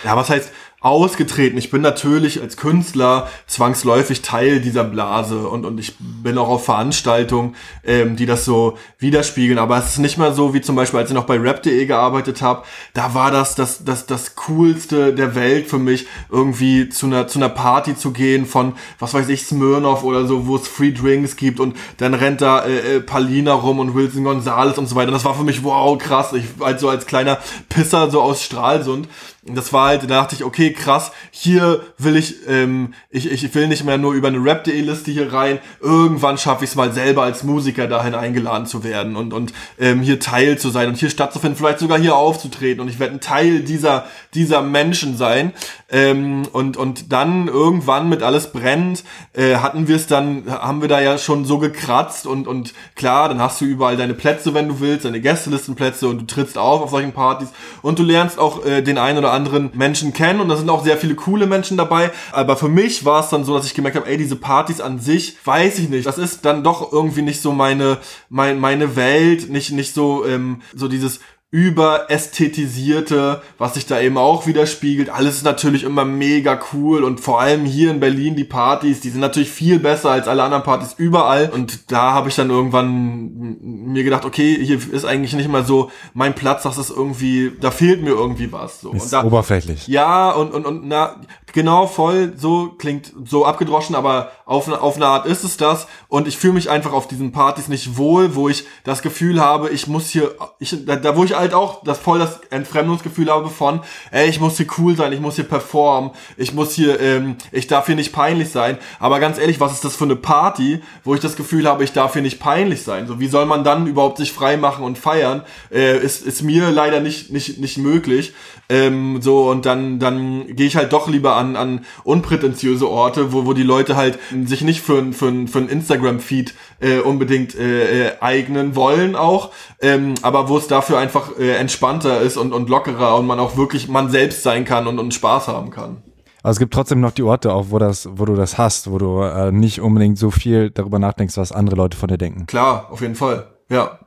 Ja, was heißt ausgetreten? Ich bin natürlich als Künstler zwangsläufig Teil dieser Blase und, und ich bin auch auf Veranstaltungen, ähm, die das so widerspiegeln. Aber es ist nicht mehr so, wie zum Beispiel, als ich noch bei rap.de gearbeitet habe, da war das das, das das Coolste der Welt für mich, irgendwie zu einer, zu einer Party zu gehen von, was weiß ich, Smirnoff oder so, wo es Free Drinks gibt und dann rennt da äh, äh, Palina rum und Wilson Gonzales und so weiter. Das war für mich, wow, krass. Ich, also als kleiner Pisser so aus Stralsund das war halt, da dachte ich, okay, krass, hier will ich, ähm, ich, ich will nicht mehr nur über eine Rap.de-Liste hier rein, irgendwann schaffe ich es mal selber als Musiker dahin eingeladen zu werden und, und ähm, hier Teil zu sein und hier stattzufinden, vielleicht sogar hier aufzutreten und ich werde ein Teil dieser, dieser Menschen sein. Ähm, und, und dann irgendwann mit alles brennt, äh, hatten wir es dann, haben wir da ja schon so gekratzt und, und klar, dann hast du überall deine Plätze, wenn du willst, deine Gästelistenplätze und du trittst auf auf solchen Partys und du lernst auch äh, den einen oder anderen Menschen kennen und da sind auch sehr viele coole Menschen dabei. Aber für mich war es dann so, dass ich gemerkt habe, ey, diese Partys an sich, weiß ich nicht, das ist dann doch irgendwie nicht so meine, mein, meine Welt, nicht, nicht so, ähm, so dieses überästhetisierte, was sich da eben auch widerspiegelt. Alles ist natürlich immer mega cool und vor allem hier in Berlin die Partys, die sind natürlich viel besser als alle anderen Partys überall. Und da habe ich dann irgendwann mir gedacht, okay, hier ist eigentlich nicht mal so mein Platz, das ist irgendwie, da fehlt mir irgendwie was. So. Ist da, oberflächlich. Ja, und, und, und na, genau, voll, so klingt so abgedroschen, aber auf, auf eine Art ist es das. Und ich fühle mich einfach auf diesen Partys nicht wohl, wo ich das Gefühl habe, ich muss hier, ich, da, da wo ich halt auch das voll das Entfremdungsgefühl habe von, ey, ich muss hier cool sein, ich muss hier performen, ich muss hier, ähm, ich darf hier nicht peinlich sein. Aber ganz ehrlich, was ist das für eine Party, wo ich das Gefühl habe, ich darf hier nicht peinlich sein? So, wie soll man dann überhaupt sich frei machen und feiern? Äh, ist, ist mir leider nicht, nicht, nicht möglich. Ähm, so, und dann, dann gehe ich halt doch lieber an, an unprätentiöse Orte, wo, wo die Leute halt sich nicht für, für, für ein Instagram-Feed äh, unbedingt äh, äh, eignen wollen auch, ähm, aber wo es dafür einfach äh, entspannter ist und, und lockerer und man auch wirklich man selbst sein kann und, und Spaß haben kann. Aber es gibt trotzdem noch die Orte auch, wo das, wo du das hast, wo du äh, nicht unbedingt so viel darüber nachdenkst, was andere Leute von dir denken. Klar, auf jeden Fall. Ja.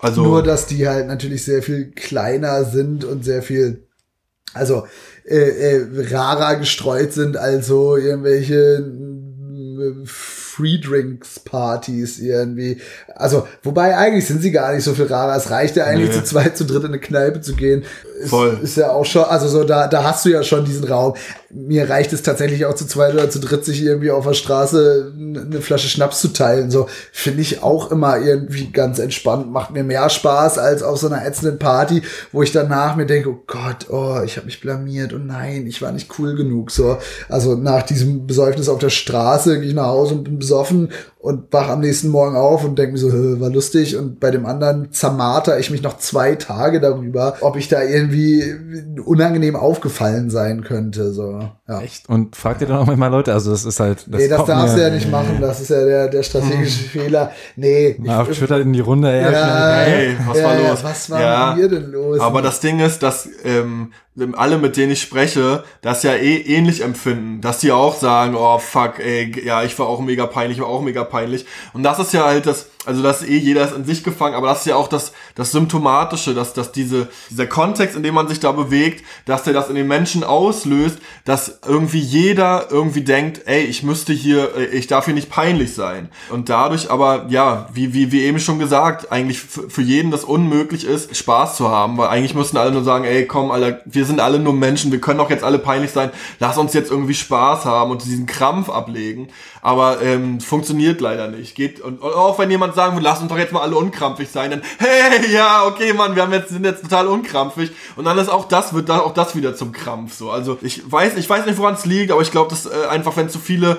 Also Nur, dass die halt natürlich sehr viel kleiner sind und sehr viel, also äh, äh, rarer gestreut sind, also irgendwelche äh, Free Drinks Partys irgendwie. Also, wobei eigentlich sind sie gar nicht so viel rarer. Es reicht ja eigentlich nee. zu zweit, zu dritt in eine Kneipe zu gehen. Ist, Voll. Ist ja auch schon, also so, da, da hast du ja schon diesen Raum. Mir reicht es tatsächlich auch zu zweit oder zu dritt, sich irgendwie auf der Straße eine Flasche Schnaps zu teilen. So, finde ich auch immer irgendwie ganz entspannt. Macht mir mehr Spaß als auf so einer ätzenden Party, wo ich danach mir denke, oh Gott, oh, ich habe mich blamiert und nein, ich war nicht cool genug. So, also nach diesem Besäufnis auf der Straße gehe ich nach Hause und bin besoffen und wach am nächsten Morgen auf und denke mir so, war lustig. Und bei dem anderen zermarter ich mich noch zwei Tage darüber, ob ich da irgendwie unangenehm aufgefallen sein könnte. So, ja. Echt? Und fragt ihr dann auch manchmal Leute? Also das ist halt. Das nee, das darfst du ja nicht machen. Das ist ja der, der strategische hm. Fehler. Nee. Mal auf Twitter in die Runde. Ja, ja, hey, was ja, war los? Was war ja, hier denn los? Aber das Ding ist, dass ähm, alle, mit denen ich spreche, das ja eh ähnlich empfinden, dass die auch sagen, oh fuck, ey, ja, ich war auch mega peinlich, ich war auch mega peinlich. Und das ist ja halt das, also das eh jeder ist in sich gefangen, aber das ist ja auch das, das Symptomatische, dass, dass diese, dieser Kontext, in dem man sich da bewegt, dass der das in den Menschen auslöst, dass irgendwie jeder irgendwie denkt, ey, ich müsste hier, äh, ich darf hier nicht peinlich sein. Und dadurch aber, ja, wie, wie, wie eben schon gesagt, eigentlich für jeden das unmöglich ist, Spaß zu haben, weil eigentlich müssten alle nur sagen, ey, komm, Alter, wir sind alle nur Menschen, wir können doch jetzt alle peinlich sein, lass uns jetzt irgendwie Spaß haben und diesen Krampf ablegen. Aber ähm, funktioniert leider nicht. Geht und, und auch wenn jemand sagen will, lass uns doch jetzt mal alle unkrampfig sein, dann hey, ja, okay, Mann, wir haben jetzt sind jetzt total unkrampfig und dann ist auch das wird dann auch das wieder zum Krampf so. Also ich weiß, ich weiß nicht, woran es liegt, aber ich glaube, dass äh, einfach wenn zu viele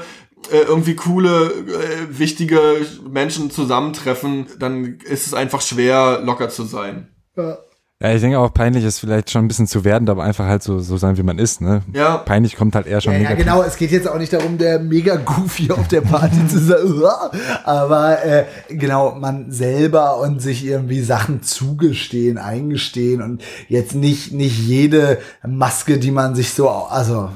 äh, irgendwie coole, äh, wichtige Menschen zusammentreffen, dann ist es einfach schwer, locker zu sein. Ja. Ja, ich denke auch, peinlich ist vielleicht schon ein bisschen zu werden, aber einfach halt so, so sein, wie man ist, ne? Ja. Peinlich kommt halt eher schon ja, ja, genau. Es geht jetzt auch nicht darum, der mega goofy auf der Party zu sein, (laughs) aber äh, genau, man selber und sich irgendwie Sachen zugestehen, eingestehen und jetzt nicht, nicht jede Maske, die man sich so, also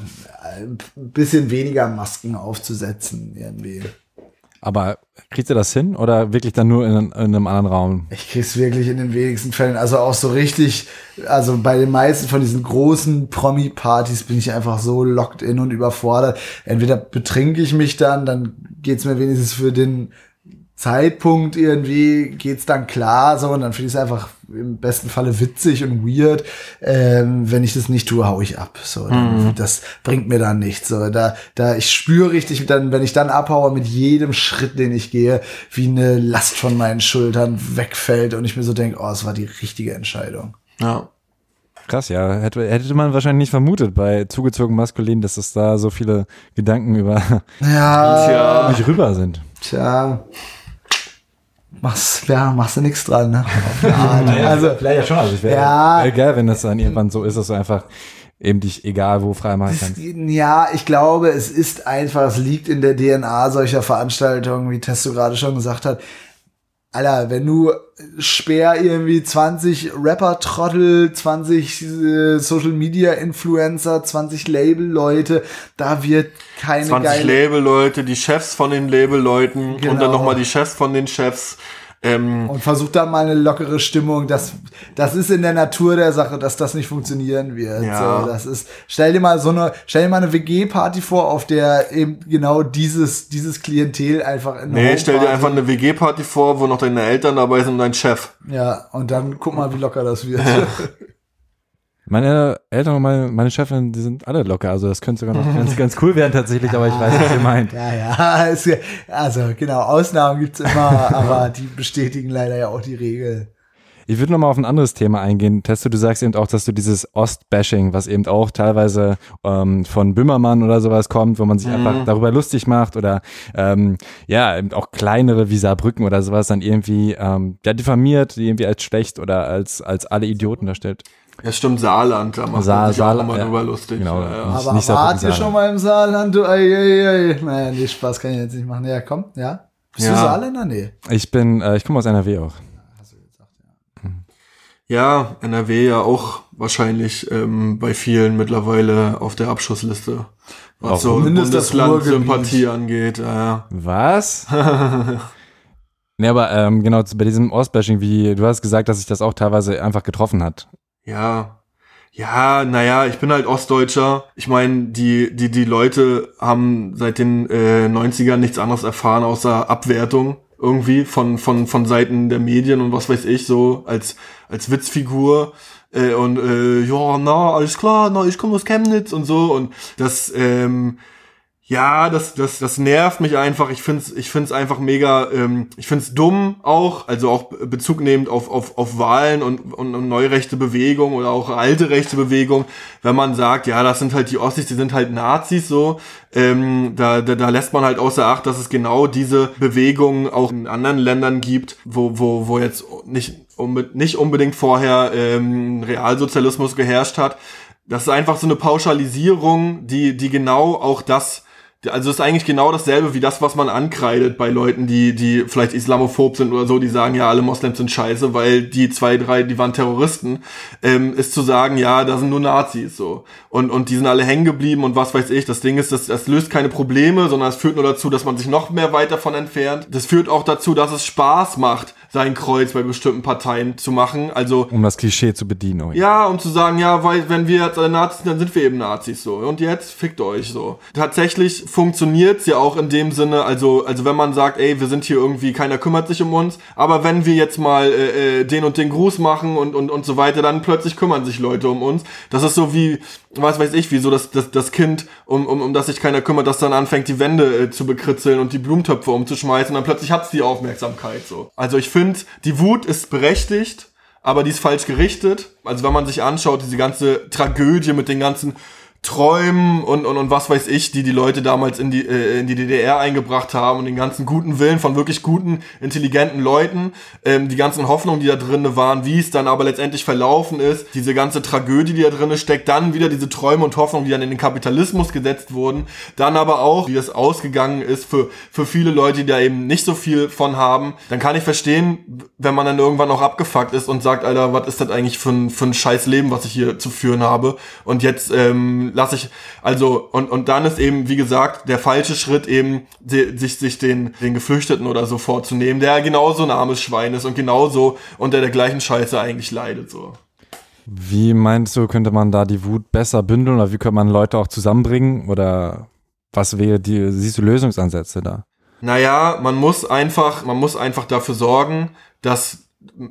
ein bisschen weniger Masken aufzusetzen, irgendwie. Aber kriegt ihr das hin oder wirklich dann nur in, in, einem anderen Raum? Ich krieg's wirklich in den wenigsten Fällen. Also auch so richtig, also bei den meisten von diesen großen Promi-Partys bin ich einfach so locked in und überfordert. Entweder betrinke ich mich dann, dann geht's mir wenigstens für den Zeitpunkt irgendwie geht's dann klar so und dann finde ich es einfach im besten Falle witzig und weird. Ähm, wenn ich das nicht tue, hau ich ab. So, mhm. das bringt mir dann nichts. So, da, da ich spüre richtig, dann, wenn ich dann abhaue mit jedem Schritt, den ich gehe, wie eine Last von meinen Schultern wegfällt und ich mir so denke, oh, es war die richtige Entscheidung. Ja. Krass, ja. Hätte, hätte man wahrscheinlich nicht vermutet bei zugezogen maskulin, dass es da so viele Gedanken über ja. (laughs) mich rüber sind. Tja machst, ja, machst du nichts dran, ne? (laughs) naja, also, vielleicht ja schon. Also ich wäre ja, geil, wenn das dann irgendwann so ist, dass du einfach eben dich egal wo frei machen kannst. Ja, ich glaube, es ist einfach, es liegt in der DNA solcher Veranstaltungen, wie Testo gerade schon gesagt hat. Alter, wenn du Speer irgendwie 20 Rapper-Trottel, 20 äh, Social-Media-Influencer, 20 Label-Leute, da wird keine 20 Label-Leute, die Chefs von den Label-Leuten genau. und dann nochmal die Chefs von den Chefs. Ähm, und versucht da mal eine lockere Stimmung. Das, das ist in der Natur der Sache, dass das nicht funktionieren wird. Ja. So, das ist, stell dir mal so eine, stell dir mal eine WG-Party vor, auf der eben genau dieses, dieses Klientel einfach in Nee, stell dir einfach eine WG-Party vor, wo noch deine Eltern dabei sind und dein Chef. Ja, und dann guck mal, wie locker das wird. (laughs) Meine Eltern und meine, meine Chefin, die sind alle locker. Also das könnte sogar noch ganz, (laughs) ganz cool werden tatsächlich, aber ich weiß, was ihr meint. Ja, ja. (laughs) Es, also genau, Ausnahmen gibt's immer, (laughs) aber die bestätigen leider ja auch die Regel. Ich würde nochmal auf ein anderes Thema eingehen. Testo, du sagst eben auch, dass du dieses Ost-Bashing, was eben auch teilweise ähm, von Böhmermann oder sowas kommt, wo man sich mhm. einfach darüber lustig macht oder ähm, ja, eben auch kleinere wie Saarbrücken oder sowas dann irgendwie ähm, ja, diffamiert, die irgendwie als schlecht oder als, als alle Idioten darstellt. Ja, stimmt, Saarland, da macht Sa man sich Saarland, auch immer ja. drüber lustig. Genau, ja, ja. Aber nicht wart ihr schon mal im Saarland? Du, ey, ey, ey. Naja, nee, Spaß kann ich jetzt nicht machen. Ja, komm, ja. Bist ja. du Saarländer? Nee. Ich bin, äh, ich komme aus NRW auch. Ja, NRW ja auch wahrscheinlich ähm, bei vielen mittlerweile auf der Abschussliste. Was auch so Bundesland-Sympathie angeht. Äh. Was? (laughs) nee, aber ähm, genau, bei diesem Ostbashing, wie du hast gesagt, dass sich das auch teilweise einfach getroffen hat. Ja. Ja, naja, ich bin halt Ostdeutscher. Ich meine, die, die, die Leute haben seit den äh, 90ern nichts anderes erfahren außer Abwertung irgendwie von, von, von Seiten der Medien und was weiß ich, so als, als Witzfigur. Äh, und äh, ja, na, alles klar, na, ich komme aus Chemnitz und so. Und das, ähm, ja, das, das, das nervt mich einfach. Ich find's, ich find's einfach mega, ähm, ich find's dumm auch, also auch Bezug nehmend auf, auf, auf Wahlen und, und, und neurechte Bewegung oder auch alte rechte Bewegung, wenn man sagt, ja, das sind halt die Ossis, die sind halt Nazis so, ähm, da, da, da lässt man halt außer Acht, dass es genau diese Bewegung auch in anderen Ländern gibt, wo, wo, wo jetzt nicht, nicht unbedingt vorher ähm, Realsozialismus geherrscht hat. Das ist einfach so eine Pauschalisierung, die, die genau auch das also ist eigentlich genau dasselbe wie das, was man ankreidet bei Leuten, die, die vielleicht islamophob sind oder so, die sagen, ja, alle Moslems sind scheiße, weil die zwei, drei, die waren Terroristen, ähm, ist zu sagen, ja, da sind nur Nazis so. Und, und die sind alle hängen geblieben und was weiß ich. Das Ding ist, das, das löst keine Probleme, sondern es führt nur dazu, dass man sich noch mehr weit davon entfernt. Das führt auch dazu, dass es Spaß macht, sein Kreuz bei bestimmten Parteien zu machen. Also um das Klischee zu bedienen. Oh ja, um zu sagen, ja, weil wenn wir jetzt alle Nazis sind, dann sind wir eben Nazis so. Und jetzt fickt euch so. Tatsächlich funktioniert's ja auch in dem Sinne, also also wenn man sagt, ey, wir sind hier irgendwie, keiner kümmert sich um uns, aber wenn wir jetzt mal äh, äh, den und den Gruß machen und und und so weiter, dann plötzlich kümmern sich Leute um uns. Das ist so wie was weiß ich, wie so das, das, das Kind, um, um, um das sich keiner kümmert, das dann anfängt, die Wände äh, zu bekritzeln und die Blumentöpfe umzuschmeißen und dann plötzlich hat's die Aufmerksamkeit so. Also ich finde, die Wut ist berechtigt, aber die ist falsch gerichtet. Also wenn man sich anschaut, diese ganze Tragödie mit den ganzen Träumen und, und, und was weiß ich, die die Leute damals in die, äh, in die DDR eingebracht haben und den ganzen guten Willen von wirklich guten, intelligenten Leuten, ähm, die ganzen Hoffnungen, die da drinne waren, wie es dann aber letztendlich verlaufen ist, diese ganze Tragödie, die da drinne steckt, dann wieder diese Träume und Hoffnungen, die dann in den Kapitalismus gesetzt wurden, dann aber auch, wie es ausgegangen ist für, für viele Leute, die da eben nicht so viel von haben, dann kann ich verstehen, wenn man dann irgendwann auch abgefuckt ist und sagt, Alter, was ist das eigentlich für ein, für ein scheiß Leben, was ich hier zu führen habe? Und jetzt ähm, lasse ich, also, und, und dann ist eben, wie gesagt, der falsche Schritt eben, die, sich, sich den, den Geflüchteten oder so vorzunehmen, der genauso ein armes Schwein ist und genauso unter der gleichen Scheiße eigentlich leidet, so. Wie meinst du, könnte man da die Wut besser bündeln oder wie könnte man Leute auch zusammenbringen oder was wäre die, siehst du Lösungsansätze da? Naja, man muss einfach, man muss einfach dafür sorgen, dass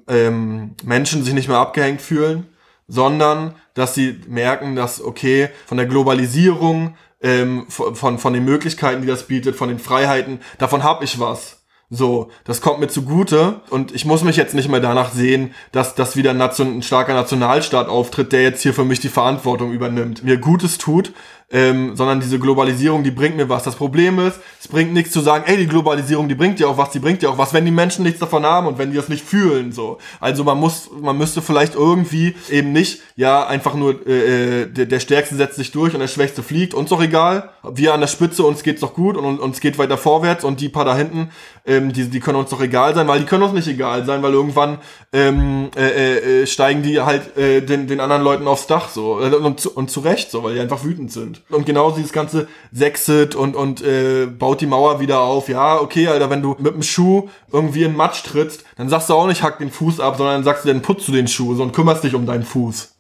ähm, Menschen sich nicht mehr abgehängt fühlen, sondern dass sie merken, dass, okay, von der Globalisierung, ähm, von, von den Möglichkeiten, die das bietet, von den Freiheiten, davon habe ich was. So, das kommt mir zugute und ich muss mich jetzt nicht mehr danach sehen, dass, dass wieder ein, Nation, ein starker Nationalstaat auftritt, der jetzt hier für mich die Verantwortung übernimmt, mir Gutes tut, ähm, sondern diese Globalisierung, die bringt mir was. Das Problem ist, es bringt nichts zu sagen, ey, die Globalisierung, die bringt dir auch was, die bringt dir auch was, wenn die Menschen nichts davon haben und wenn die das nicht fühlen, so. Also man muss, man müsste vielleicht irgendwie eben nicht, ja, einfach nur, äh, äh der, der Stärkste setzt sich durch und der Schwächste fliegt, uns doch egal. Wir an der Spitze, uns geht's doch gut und uns geht weiter vorwärts und die paar da hinten, ähm, die, die können uns doch egal sein, weil die können uns nicht egal sein, weil irgendwann ähm, äh, äh, steigen die halt äh, den, den anderen Leuten aufs Dach, so. Und, zu, und zu Recht, so, weil die einfach wütend sind. Und genauso dieses ganze Sexet und, und äh, baut die Mauer wieder auf. Ja, okay, Alter, wenn du mit dem Schuh irgendwie in Matsch trittst, dann sagst du auch nicht, hack den Fuß ab, sondern dann sagst du, dann putzt du den Schuh so, und kümmerst dich um deinen Fuß.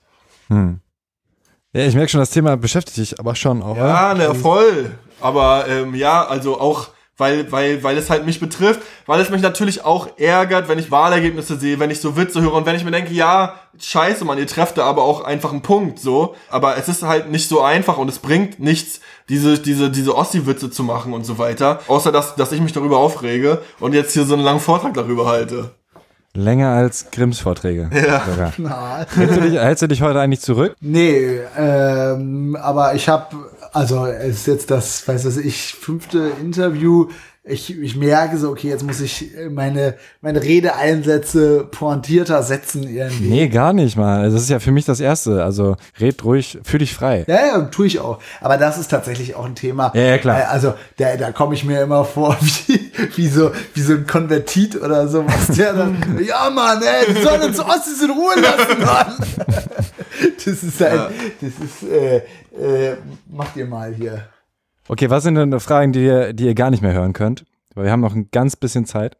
Hm. Ja, ich merke schon, das Thema beschäftigt dich aber schon auch. Ja, ne, voll. Aber ähm, ja, also auch weil, weil, weil es halt mich betrifft, weil es mich natürlich auch ärgert, wenn ich Wahlergebnisse sehe, wenn ich so Witze höre und wenn ich mir denke, ja, scheiße, man, ihr trefft da aber auch einfach einen Punkt, so. Aber es ist halt nicht so einfach und es bringt nichts, diese, diese, diese Ossi-Witze zu machen und so weiter. Außer, dass, dass ich mich darüber aufrege und jetzt hier so einen langen Vortrag darüber halte. Länger als Grimms Vorträge. Ja. (laughs) Na. Hältst, du dich, hältst du dich heute eigentlich zurück? Nee, ähm, aber ich habe also es ist jetzt das, weiß was ich, fünfte Interview. Ich, ich merke so, okay, jetzt muss ich meine, meine Redeeinsätze pointierter setzen irgendwie. Nee, gar nicht mal. Das ist ja für mich das Erste. Also red ruhig, fühl dich frei. Ja, ja, tue ich auch. Aber das ist tatsächlich auch ein Thema. Ja, ja klar. Äh, also da, da komme ich mir immer vor (laughs) wie, wie, so, wie so ein Konvertit oder so. Was der dann, (laughs) ja Mann, ey, die sollen uns Ossis in Ruhe lassen, Mann. (laughs) Das ist ein, das ist, äh, äh, macht ihr mal hier. Okay, was sind denn Fragen, die ihr, die ihr gar nicht mehr hören könnt? Weil wir haben noch ein ganz bisschen Zeit.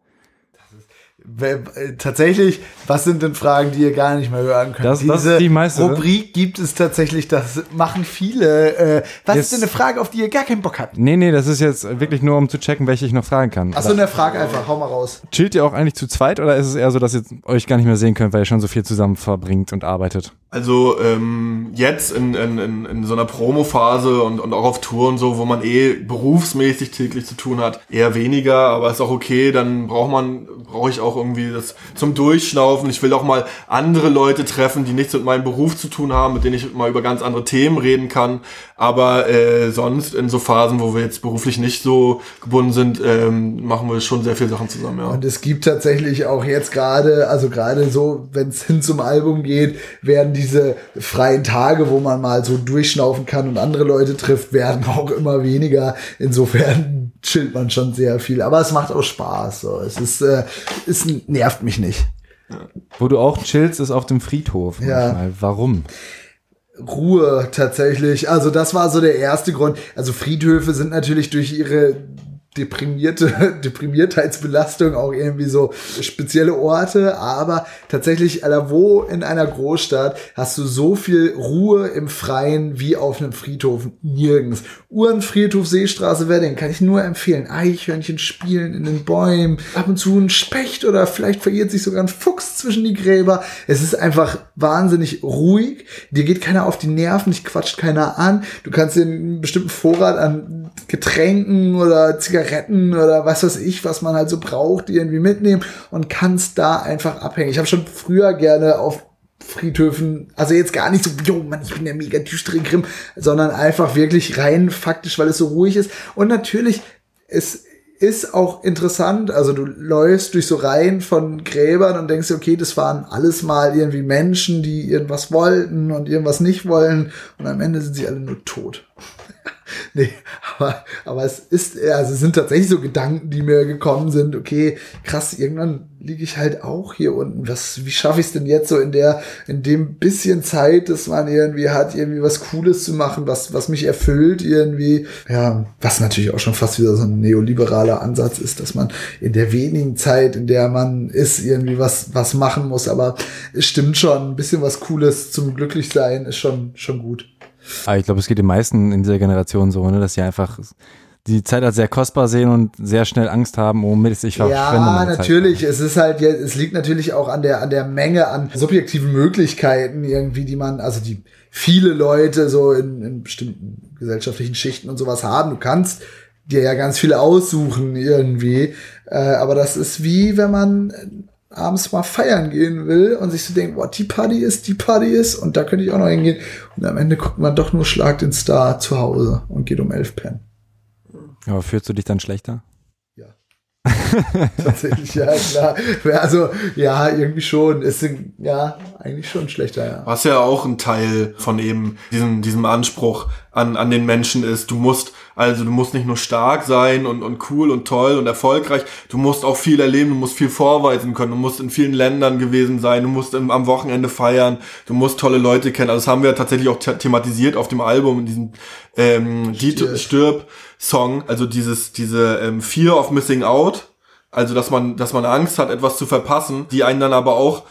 Äh, tatsächlich, was sind denn Fragen, die ihr gar nicht mehr hören könnt? Das, Diese das ist die meiste, Rubrik gibt es tatsächlich, das machen viele. Äh, was jetzt, ist denn eine Frage, auf die ihr gar keinen Bock habt? Nee, nee, das ist jetzt wirklich nur, um zu checken, welche ich noch fragen kann. Achso, eine Frage einfach, hau mal raus. Chillt ihr auch eigentlich zu zweit oder ist es eher so, dass ihr euch gar nicht mehr sehen könnt, weil ihr schon so viel zusammen verbringt und arbeitet? Also ähm, jetzt in, in, in, in so einer Promo-Phase und, und auch auf Tour und so, wo man eh berufsmäßig täglich zu tun hat, eher weniger, aber ist auch okay, dann braucht man, brauche ich auch irgendwie das zum Durchschnaufen. Ich will auch mal andere Leute treffen, die nichts mit meinem Beruf zu tun haben, mit denen ich mal über ganz andere Themen reden kann. Aber äh, sonst in so Phasen, wo wir jetzt beruflich nicht so gebunden sind, ähm, machen wir schon sehr viele Sachen zusammen, ja. Und es gibt tatsächlich auch jetzt gerade, also gerade so, wenn es hin zum Album geht, werden die diese freien Tage, wo man mal so durchschnaufen kann und andere Leute trifft, werden auch immer weniger. Insofern (laughs) chillt man schon sehr viel. Aber es macht auch Spaß. So. Es ist, äh, es nervt mich nicht. Wo du auch chillst, ist auf dem Friedhof. Ja. Warum? Ruhe tatsächlich. Also das war so der erste Grund. Also Friedhöfe sind natürlich durch ihre deprimierte (laughs) Deprimiertheitsbelastung auch irgendwie so spezielle Orte, aber tatsächlich, wo in einer Großstadt hast du so viel Ruhe im Freien wie auf einem Friedhof? Nirgends. Uhrenfriedhof, Seestraße, Wedding, kann ich nur empfehlen. Eichhörnchen spielen in den Bäumen, ab und zu ein Specht oder vielleicht verirrt sich sogar ein Fuchs zwischen die Gräber. Es ist einfach wahnsinnig ruhig. Dir geht keiner auf die Nerven, dich quatscht keiner an. Du kannst dir einen bestimmten Vorrat an Getränken oder Zigaretten Zigaretten oder was weiß ich, was man halt so braucht, irgendwie mitnehmen und kannst da einfach abhängen. Ich habe schon früher gerne auf Friedhöfen, also jetzt gar nicht so, jo, Mann, ich bin der mega düstere Grimm, sondern einfach wirklich rein faktisch, weil es so ruhig ist. Und natürlich, es ist auch interessant, also du läufst durch so Reihen von Gräbern und denkst okay, das waren alles mal irgendwie Menschen, die irgendwas wollten und irgendwas nicht wollen und am Ende sind sie alle nur tot. (laughs) nee, aber, aber es ist, also es sind tatsächlich so Gedanken, die mir gekommen sind, okay, krass, irgendwann liege ich halt auch hier unten. Was, wie schaffe ich es denn jetzt so in der, in dem bisschen Zeit, dass man irgendwie hat, irgendwie was Cooles zu machen, was, was mich erfüllt irgendwie. Ja, was natürlich auch schon fast wieder so ein neoliberaler Ansatz ist, dass man in der wenigen Zeit, in der man ist, irgendwie was, was machen muss. Aber es stimmt schon, ein bisschen was Cooles zum Glücklichsein ist schon, schon gut. Aber ich glaube, es geht den meisten in dieser Generation so, ne, dass sie einfach die Zeit als sehr kostbar sehen und sehr schnell Angst haben, womit es sich verschwende. Ja, natürlich. Zeit. Es ist halt, es liegt natürlich auch an der, an der Menge an subjektiven Möglichkeiten irgendwie, die man, also die viele Leute so in, in bestimmten gesellschaftlichen Schichten und sowas haben. Du kannst dir ja ganz viele aussuchen irgendwie. Äh, aber das ist wie, wenn man abends mal feiern gehen will und sich so denkt, boah, die Party ist, die Party ist und da könnte ich auch noch hingehen. Und am Ende guckt man doch nur Schlag den Star zu Hause und geht um elf pennen. Aber fühlst du dich dann schlechter? Ja. (laughs) Tatsächlich, ja, klar. Also, ja, irgendwie schon. Ist, ja, eigentlich schon schlechter, ja. Was ja auch ein Teil von eben diesem, diesem Anspruch an, an den Menschen ist. Du musst, also du musst nicht nur stark sein und, und cool und toll und erfolgreich, du musst auch viel erleben, du musst viel vorweisen können, du musst in vielen Ländern gewesen sein, du musst im, am Wochenende feiern, du musst tolle Leute kennen. Also das haben wir tatsächlich auch thematisiert auf dem Album, in diesem ähm, Stirb. Stirb Song, also dieses, diese ähm, Fear of Missing Out, also dass man, dass man Angst hat, etwas zu verpassen, die einen dann aber auch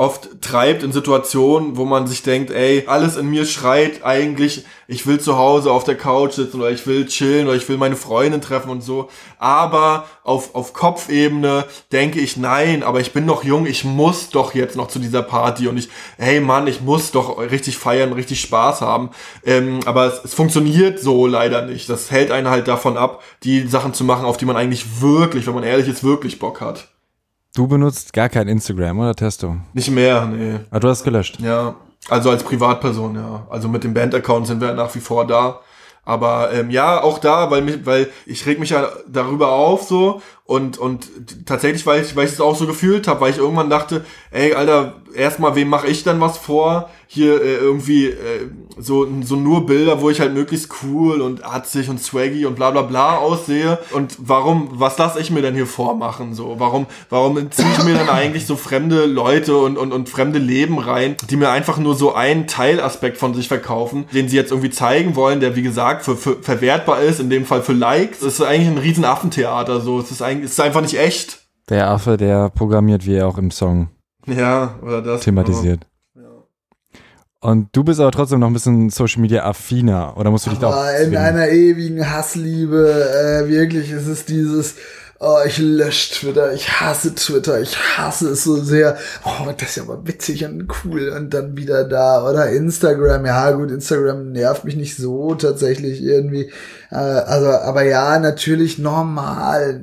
oft treibt in Situationen, wo man sich denkt, ey, alles in mir schreit eigentlich, ich will zu Hause auf der Couch sitzen oder ich will chillen oder ich will meine Freundin treffen und so. Aber auf, auf Kopfebene denke ich, nein, aber ich bin noch jung, ich muss doch jetzt noch zu dieser Party und ich, hey Mann, ich muss doch richtig feiern, richtig Spaß haben. Ähm, aber es, es funktioniert so leider nicht. Das hält einen halt davon ab, die Sachen zu machen, auf die man eigentlich wirklich, wenn man ehrlich ist, wirklich Bock hat. Du benutzt gar kein Instagram, oder Testo? Nicht mehr, nee. Ah, du hast gelöscht? Ja, also als Privatperson, ja. Also mit dem Band-Account sind wir nach wie vor da. Aber ähm, ja, auch da, weil mich, weil ich reg mich ja darüber auf so und und tatsächlich, weil ich weil ich es auch so gefühlt habe, weil ich irgendwann dachte, ey, Alter, erstmal, wem mache ich denn was vor? Hier äh, irgendwie äh, so so nur Bilder, wo ich halt möglichst cool und atzig und swaggy und bla bla bla aussehe. Und warum, was lasse ich mir denn hier vormachen? So, warum warum ziehe ich mir dann eigentlich so fremde Leute und und und fremde Leben rein, die mir einfach nur so einen Teilaspekt von sich verkaufen, den sie jetzt irgendwie zeigen wollen, der wie gesagt für, für verwertbar ist, in dem Fall für Likes. Das ist eigentlich ein riesen Affentheater. So, es ist eigentlich ist einfach nicht echt. Der Affe, der programmiert, wie er auch im Song ja, oder das. Thematisiert. Und du bist aber trotzdem noch ein bisschen Social Media affiner, oder musst du dich da auch in einer ewigen Hassliebe, äh, wirklich, es ist dieses, oh, ich lösche Twitter, ich hasse Twitter, ich hasse es so sehr. Oh, das ist ja aber witzig und cool und dann wieder da. Oder Instagram, ja gut, Instagram nervt mich nicht so tatsächlich irgendwie. Äh, also, aber ja, natürlich normal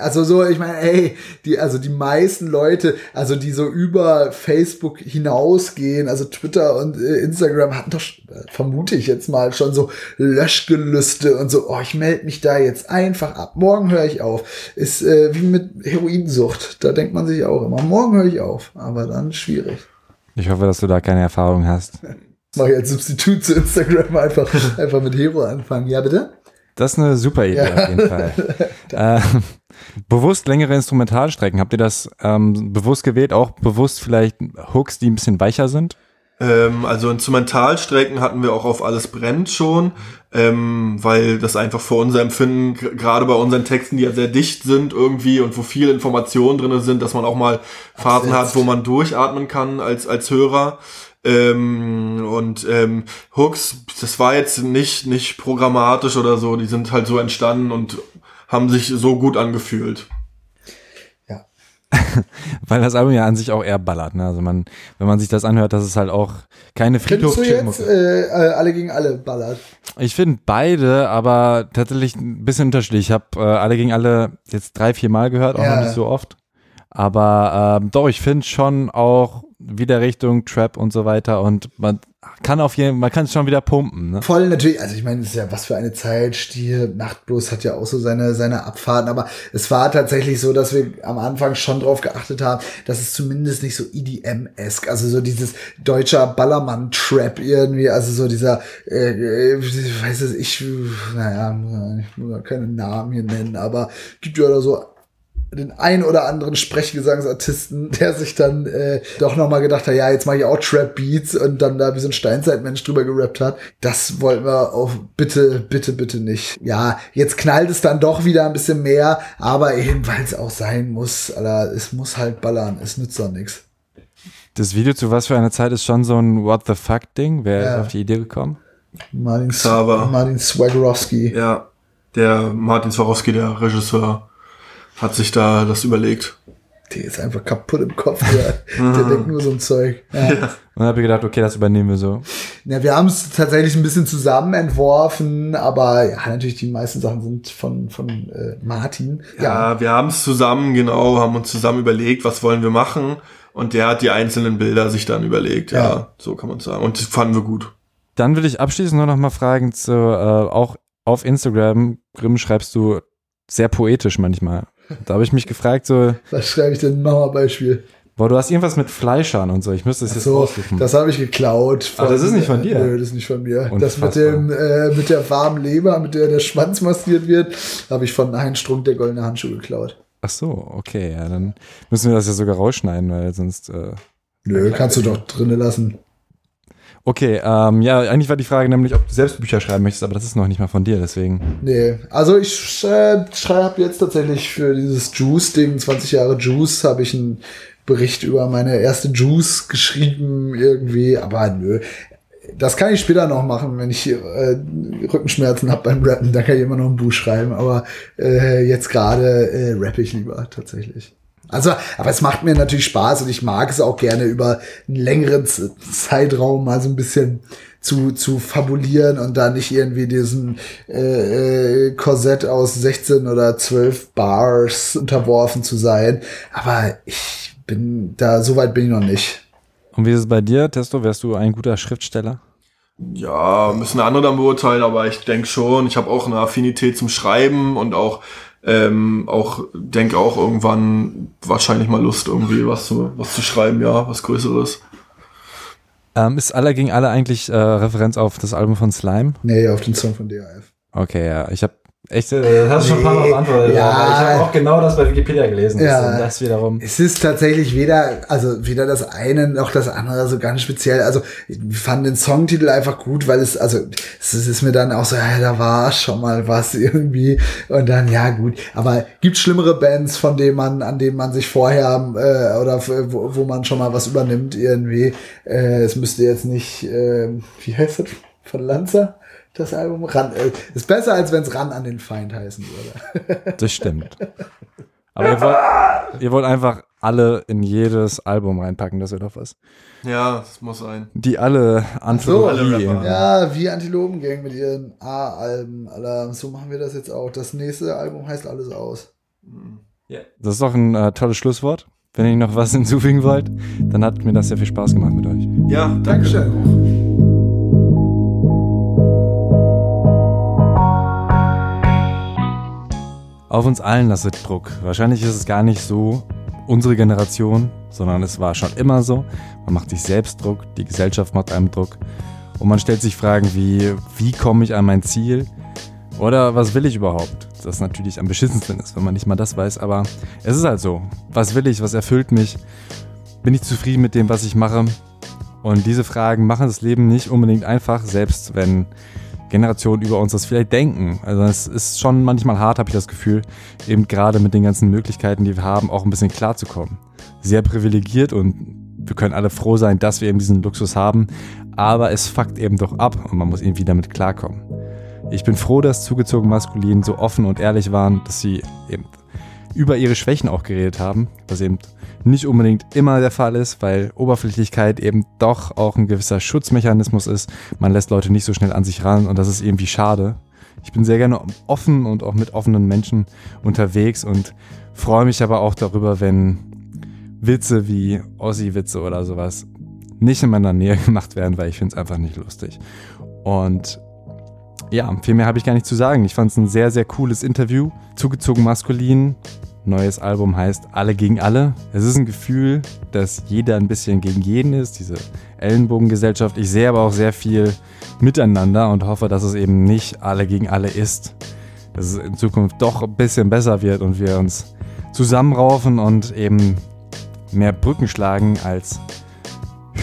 also so, ich meine, ey, die, also die meisten Leute, also die so über Facebook hinausgehen, also Twitter und äh, Instagram hatten doch, äh, vermute ich jetzt mal, schon so Löschgelüste und so, oh, ich melde mich da jetzt einfach ab. Morgen höre ich auf. Ist äh, wie mit Heroinsucht. Da denkt man sich auch immer, morgen höre ich auf. Aber dann schwierig. Ich hoffe, dass du da keine Erfahrung hast. Mache ich als Substitut zu Instagram einfach, (laughs) einfach mit Hero anfangen. Ja, bitte? Das ist eine super Idee ja. auf jeden Fall. (laughs) äh, bewusst längere Instrumentalstrecken, habt ihr das ähm, bewusst gewählt? Auch bewusst vielleicht Hooks, die ein bisschen weicher sind? Ähm, also Instrumentalstrecken hatten wir auch auf Alles brennt schon, ähm, weil das einfach für unser Empfinden, gerade bei unseren Texten, die ja sehr dicht sind irgendwie und wo viele Informationen drin sind, dass man auch mal Phasen hat, wo man durchatmen kann als, als Hörer. Ähm, und ähm, Hooks, das war jetzt nicht, nicht programmatisch oder so, die sind halt so entstanden und haben sich so gut angefühlt. Ja. (laughs) Weil das Album ja an sich auch eher ballert. Ne? Also man, wenn man sich das anhört, das ist halt auch keine friedhof du jetzt äh, äh, alle gegen alle ballert? Ich finde beide, aber tatsächlich ein bisschen unterschiedlich. Ich habe äh, alle gegen alle jetzt drei, vier Mal gehört, auch ja. noch nicht so oft. Aber ähm, doch, ich finde schon auch wieder Richtung Trap und so weiter und man kann auf jeden man kann es schon wieder pumpen. Ne? Voll natürlich, also ich meine, es ist ja was für eine Zeit, Stier, Nachtblues hat ja auch so seine, seine Abfahrten, aber es war tatsächlich so, dass wir am Anfang schon drauf geachtet haben, dass es zumindest nicht so EDM-esk, also so dieses deutscher Ballermann-Trap irgendwie, also so dieser, äh, äh weiß es, ich, naja, ich muss keine Namen hier nennen, aber gibt ja da so den ein oder anderen Sprechgesangsartisten, der sich dann äh, doch nochmal gedacht hat, ja, jetzt mache ich auch Trap-Beats und dann da wie so ein Steinzeitmensch drüber gerappt hat. Das wollten wir auch bitte, bitte, bitte nicht. Ja, jetzt knallt es dann doch wieder ein bisschen mehr, aber eben, weil es auch sein muss, Alter, es muss halt ballern, es nützt doch nichts. Das Video zu was für eine Zeit ist schon so ein What the fuck Ding. Wer ja. ist auf die Idee gekommen? Martin, Martin Swagarowski. Ja, der Martin Swagarowski, der Regisseur hat sich da das überlegt. Der ist einfach kaputt im Kopf, der, (laughs) der denkt nur so ein Zeug. Ja. ja. Und dann habe ich gedacht, okay, das übernehmen wir so. Ja, wir haben es tatsächlich ein bisschen zusammen entworfen, aber ja, natürlich die meisten Sachen sind von, von äh, Martin. Ja, ja wir haben es zusammen, genau, haben uns zusammen überlegt, was wollen wir machen. Und der hat die einzelnen Bilder sich dann überlegt, ja, ja so kann man sagen. Und das fanden wir gut. Dann will ich abschließend nur noch mal fragen, zu, äh, auch auf Instagram, Grimm, schreibst du sehr poetisch manchmal. Da habe ich mich gefragt, so. Was schreibe ich denn? Mach mal Beispiel. Boah, du hast irgendwas mit Fleischern und so. Ich müsste es jetzt so, raussuchen. Das habe ich geklaut. Von, Aber das ist nicht von dir. Nö, das ist nicht von mir. Unfassbar. Das mit dem äh, mit der warmen Leber, mit der der Schwanz massiert wird, habe ich von Heinz Strunk der goldene Handschuh geklaut. Ach so, okay, ja, dann müssen wir das ja sogar rausschneiden, weil sonst. Äh, Nö, kannst du doch drinnen lassen. Okay, ähm, ja, eigentlich war die Frage nämlich, ob du selbst Bücher schreiben möchtest, aber das ist noch nicht mal von dir, deswegen. Nee, also ich äh, schreibe jetzt tatsächlich für dieses Juice-Ding, 20 Jahre Juice, habe ich einen Bericht über meine erste Juice geschrieben irgendwie, aber nö. Das kann ich später noch machen, wenn ich äh, Rückenschmerzen habe beim Rappen, dann kann ich immer noch ein Buch schreiben, aber äh, jetzt gerade äh, rappe ich lieber tatsächlich. Also, aber es macht mir natürlich Spaß und ich mag es auch gerne über einen längeren Zeitraum mal so ein bisschen zu, zu fabulieren und da nicht irgendwie diesen äh, äh Korsett aus 16 oder 12 Bars unterworfen zu sein. Aber ich bin da, so weit bin ich noch nicht. Und wie ist es bei dir, Testo? Wärst du ein guter Schriftsteller? Ja, müssen andere dann beurteilen, aber ich denke schon, ich habe auch eine Affinität zum Schreiben und auch ähm, auch denke auch irgendwann wahrscheinlich mal Lust irgendwie was zu was zu schreiben, ja, was Größeres. Ähm, ist alle gegen alle eigentlich äh, Referenz auf das Album von Slime? Nee, auf den Song von DAF. Okay, ja, ich habe Echt? Äh, hast du schon ein paar Mal beantwortet. Ja, aber ich habe auch genau das bei Wikipedia gelesen. Ja, das wiederum. Es ist tatsächlich weder, also weder das eine noch das andere so ganz speziell. Also ich fand den Songtitel einfach gut, weil es, also es ist mir dann auch so, ja, da war schon mal was (laughs) irgendwie. Und dann, ja, gut. Aber gibt schlimmere Bands, von denen man, an denen man sich vorher äh, oder wo, wo man schon mal was übernimmt irgendwie. Äh, es müsste jetzt nicht, äh, wie heißt das? Von Lanza? Das Album. Ran, äh, ist besser, als wenn es Ran an den Feind heißen würde. Das stimmt. Aber ihr wollt, ihr wollt einfach alle in jedes Album reinpacken, das wäre doch was. Ja, das muss sein. Die alle Anthologie. So, ja, wie Antilopengang mit ihren A-Alben. So machen wir das jetzt auch. Das nächste Album heißt Alles aus. Yeah. Das ist doch ein äh, tolles Schlusswort. Wenn ihr noch was hinzufügen wollt, dann hat mir das sehr viel Spaß gemacht mit euch. Ja, danke. Dankeschön. Auf uns allen lastet Druck. Wahrscheinlich ist es gar nicht so unsere Generation, sondern es war schon immer so. Man macht sich selbst Druck, die Gesellschaft macht einem Druck. Und man stellt sich Fragen wie, wie komme ich an mein Ziel? Oder was will ich überhaupt? Das natürlich am beschissensten ist, wenn man nicht mal das weiß, aber es ist halt so. Was will ich? Was erfüllt mich? Bin ich zufrieden mit dem, was ich mache? Und diese Fragen machen das Leben nicht unbedingt einfach, selbst wenn Generationen über uns das vielleicht denken. Also es ist schon manchmal hart, habe ich das Gefühl, eben gerade mit den ganzen Möglichkeiten, die wir haben, auch ein bisschen klarzukommen. Sehr privilegiert und wir können alle froh sein, dass wir eben diesen Luxus haben, aber es fuckt eben doch ab und man muss irgendwie damit klarkommen. Ich bin froh, dass zugezogen Maskulin so offen und ehrlich waren, dass sie eben über ihre Schwächen auch geredet haben, was eben nicht unbedingt immer der Fall ist, weil Oberflächlichkeit eben doch auch ein gewisser Schutzmechanismus ist. Man lässt Leute nicht so schnell an sich ran und das ist irgendwie schade. Ich bin sehr gerne offen und auch mit offenen Menschen unterwegs und freue mich aber auch darüber, wenn Witze wie Ossi-Witze oder sowas nicht in meiner Nähe (laughs) gemacht werden, weil ich finde es einfach nicht lustig. Und ja, viel mehr habe ich gar nicht zu sagen. Ich fand es ein sehr, sehr cooles Interview. Zugezogen maskulin. Neues Album heißt Alle gegen alle. Es ist ein Gefühl, dass jeder ein bisschen gegen jeden ist, diese Ellenbogengesellschaft. Ich sehe aber auch sehr viel miteinander und hoffe, dass es eben nicht alle gegen alle ist. Dass es in Zukunft doch ein bisschen besser wird und wir uns zusammenraufen und eben mehr Brücken schlagen als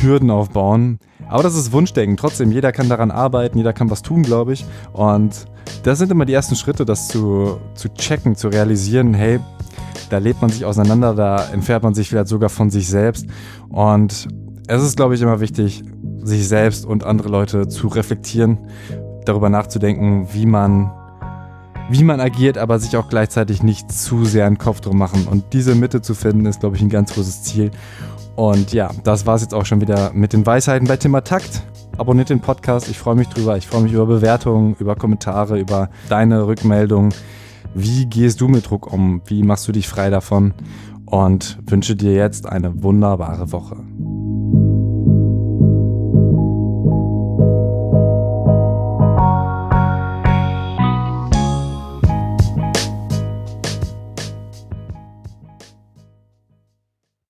Hürden aufbauen. Aber das ist Wunschdenken. Trotzdem, jeder kann daran arbeiten, jeder kann was tun, glaube ich. Und das sind immer die ersten Schritte, das zu, zu checken, zu realisieren, hey, da lebt man sich auseinander, da entfernt man sich vielleicht sogar von sich selbst. Und es ist, glaube ich, immer wichtig, sich selbst und andere Leute zu reflektieren, darüber nachzudenken, wie man, wie man agiert, aber sich auch gleichzeitig nicht zu sehr einen Kopf drum machen. Und diese Mitte zu finden, ist, glaube ich, ein ganz großes Ziel. Und ja, das war es jetzt auch schon wieder mit den Weisheiten bei Thema Takt. Abonniert den Podcast, ich freue mich drüber. Ich freue mich über Bewertungen, über Kommentare, über deine Rückmeldungen. Wie gehst du mit Druck um? Wie machst du dich frei davon? Und wünsche dir jetzt eine wunderbare Woche.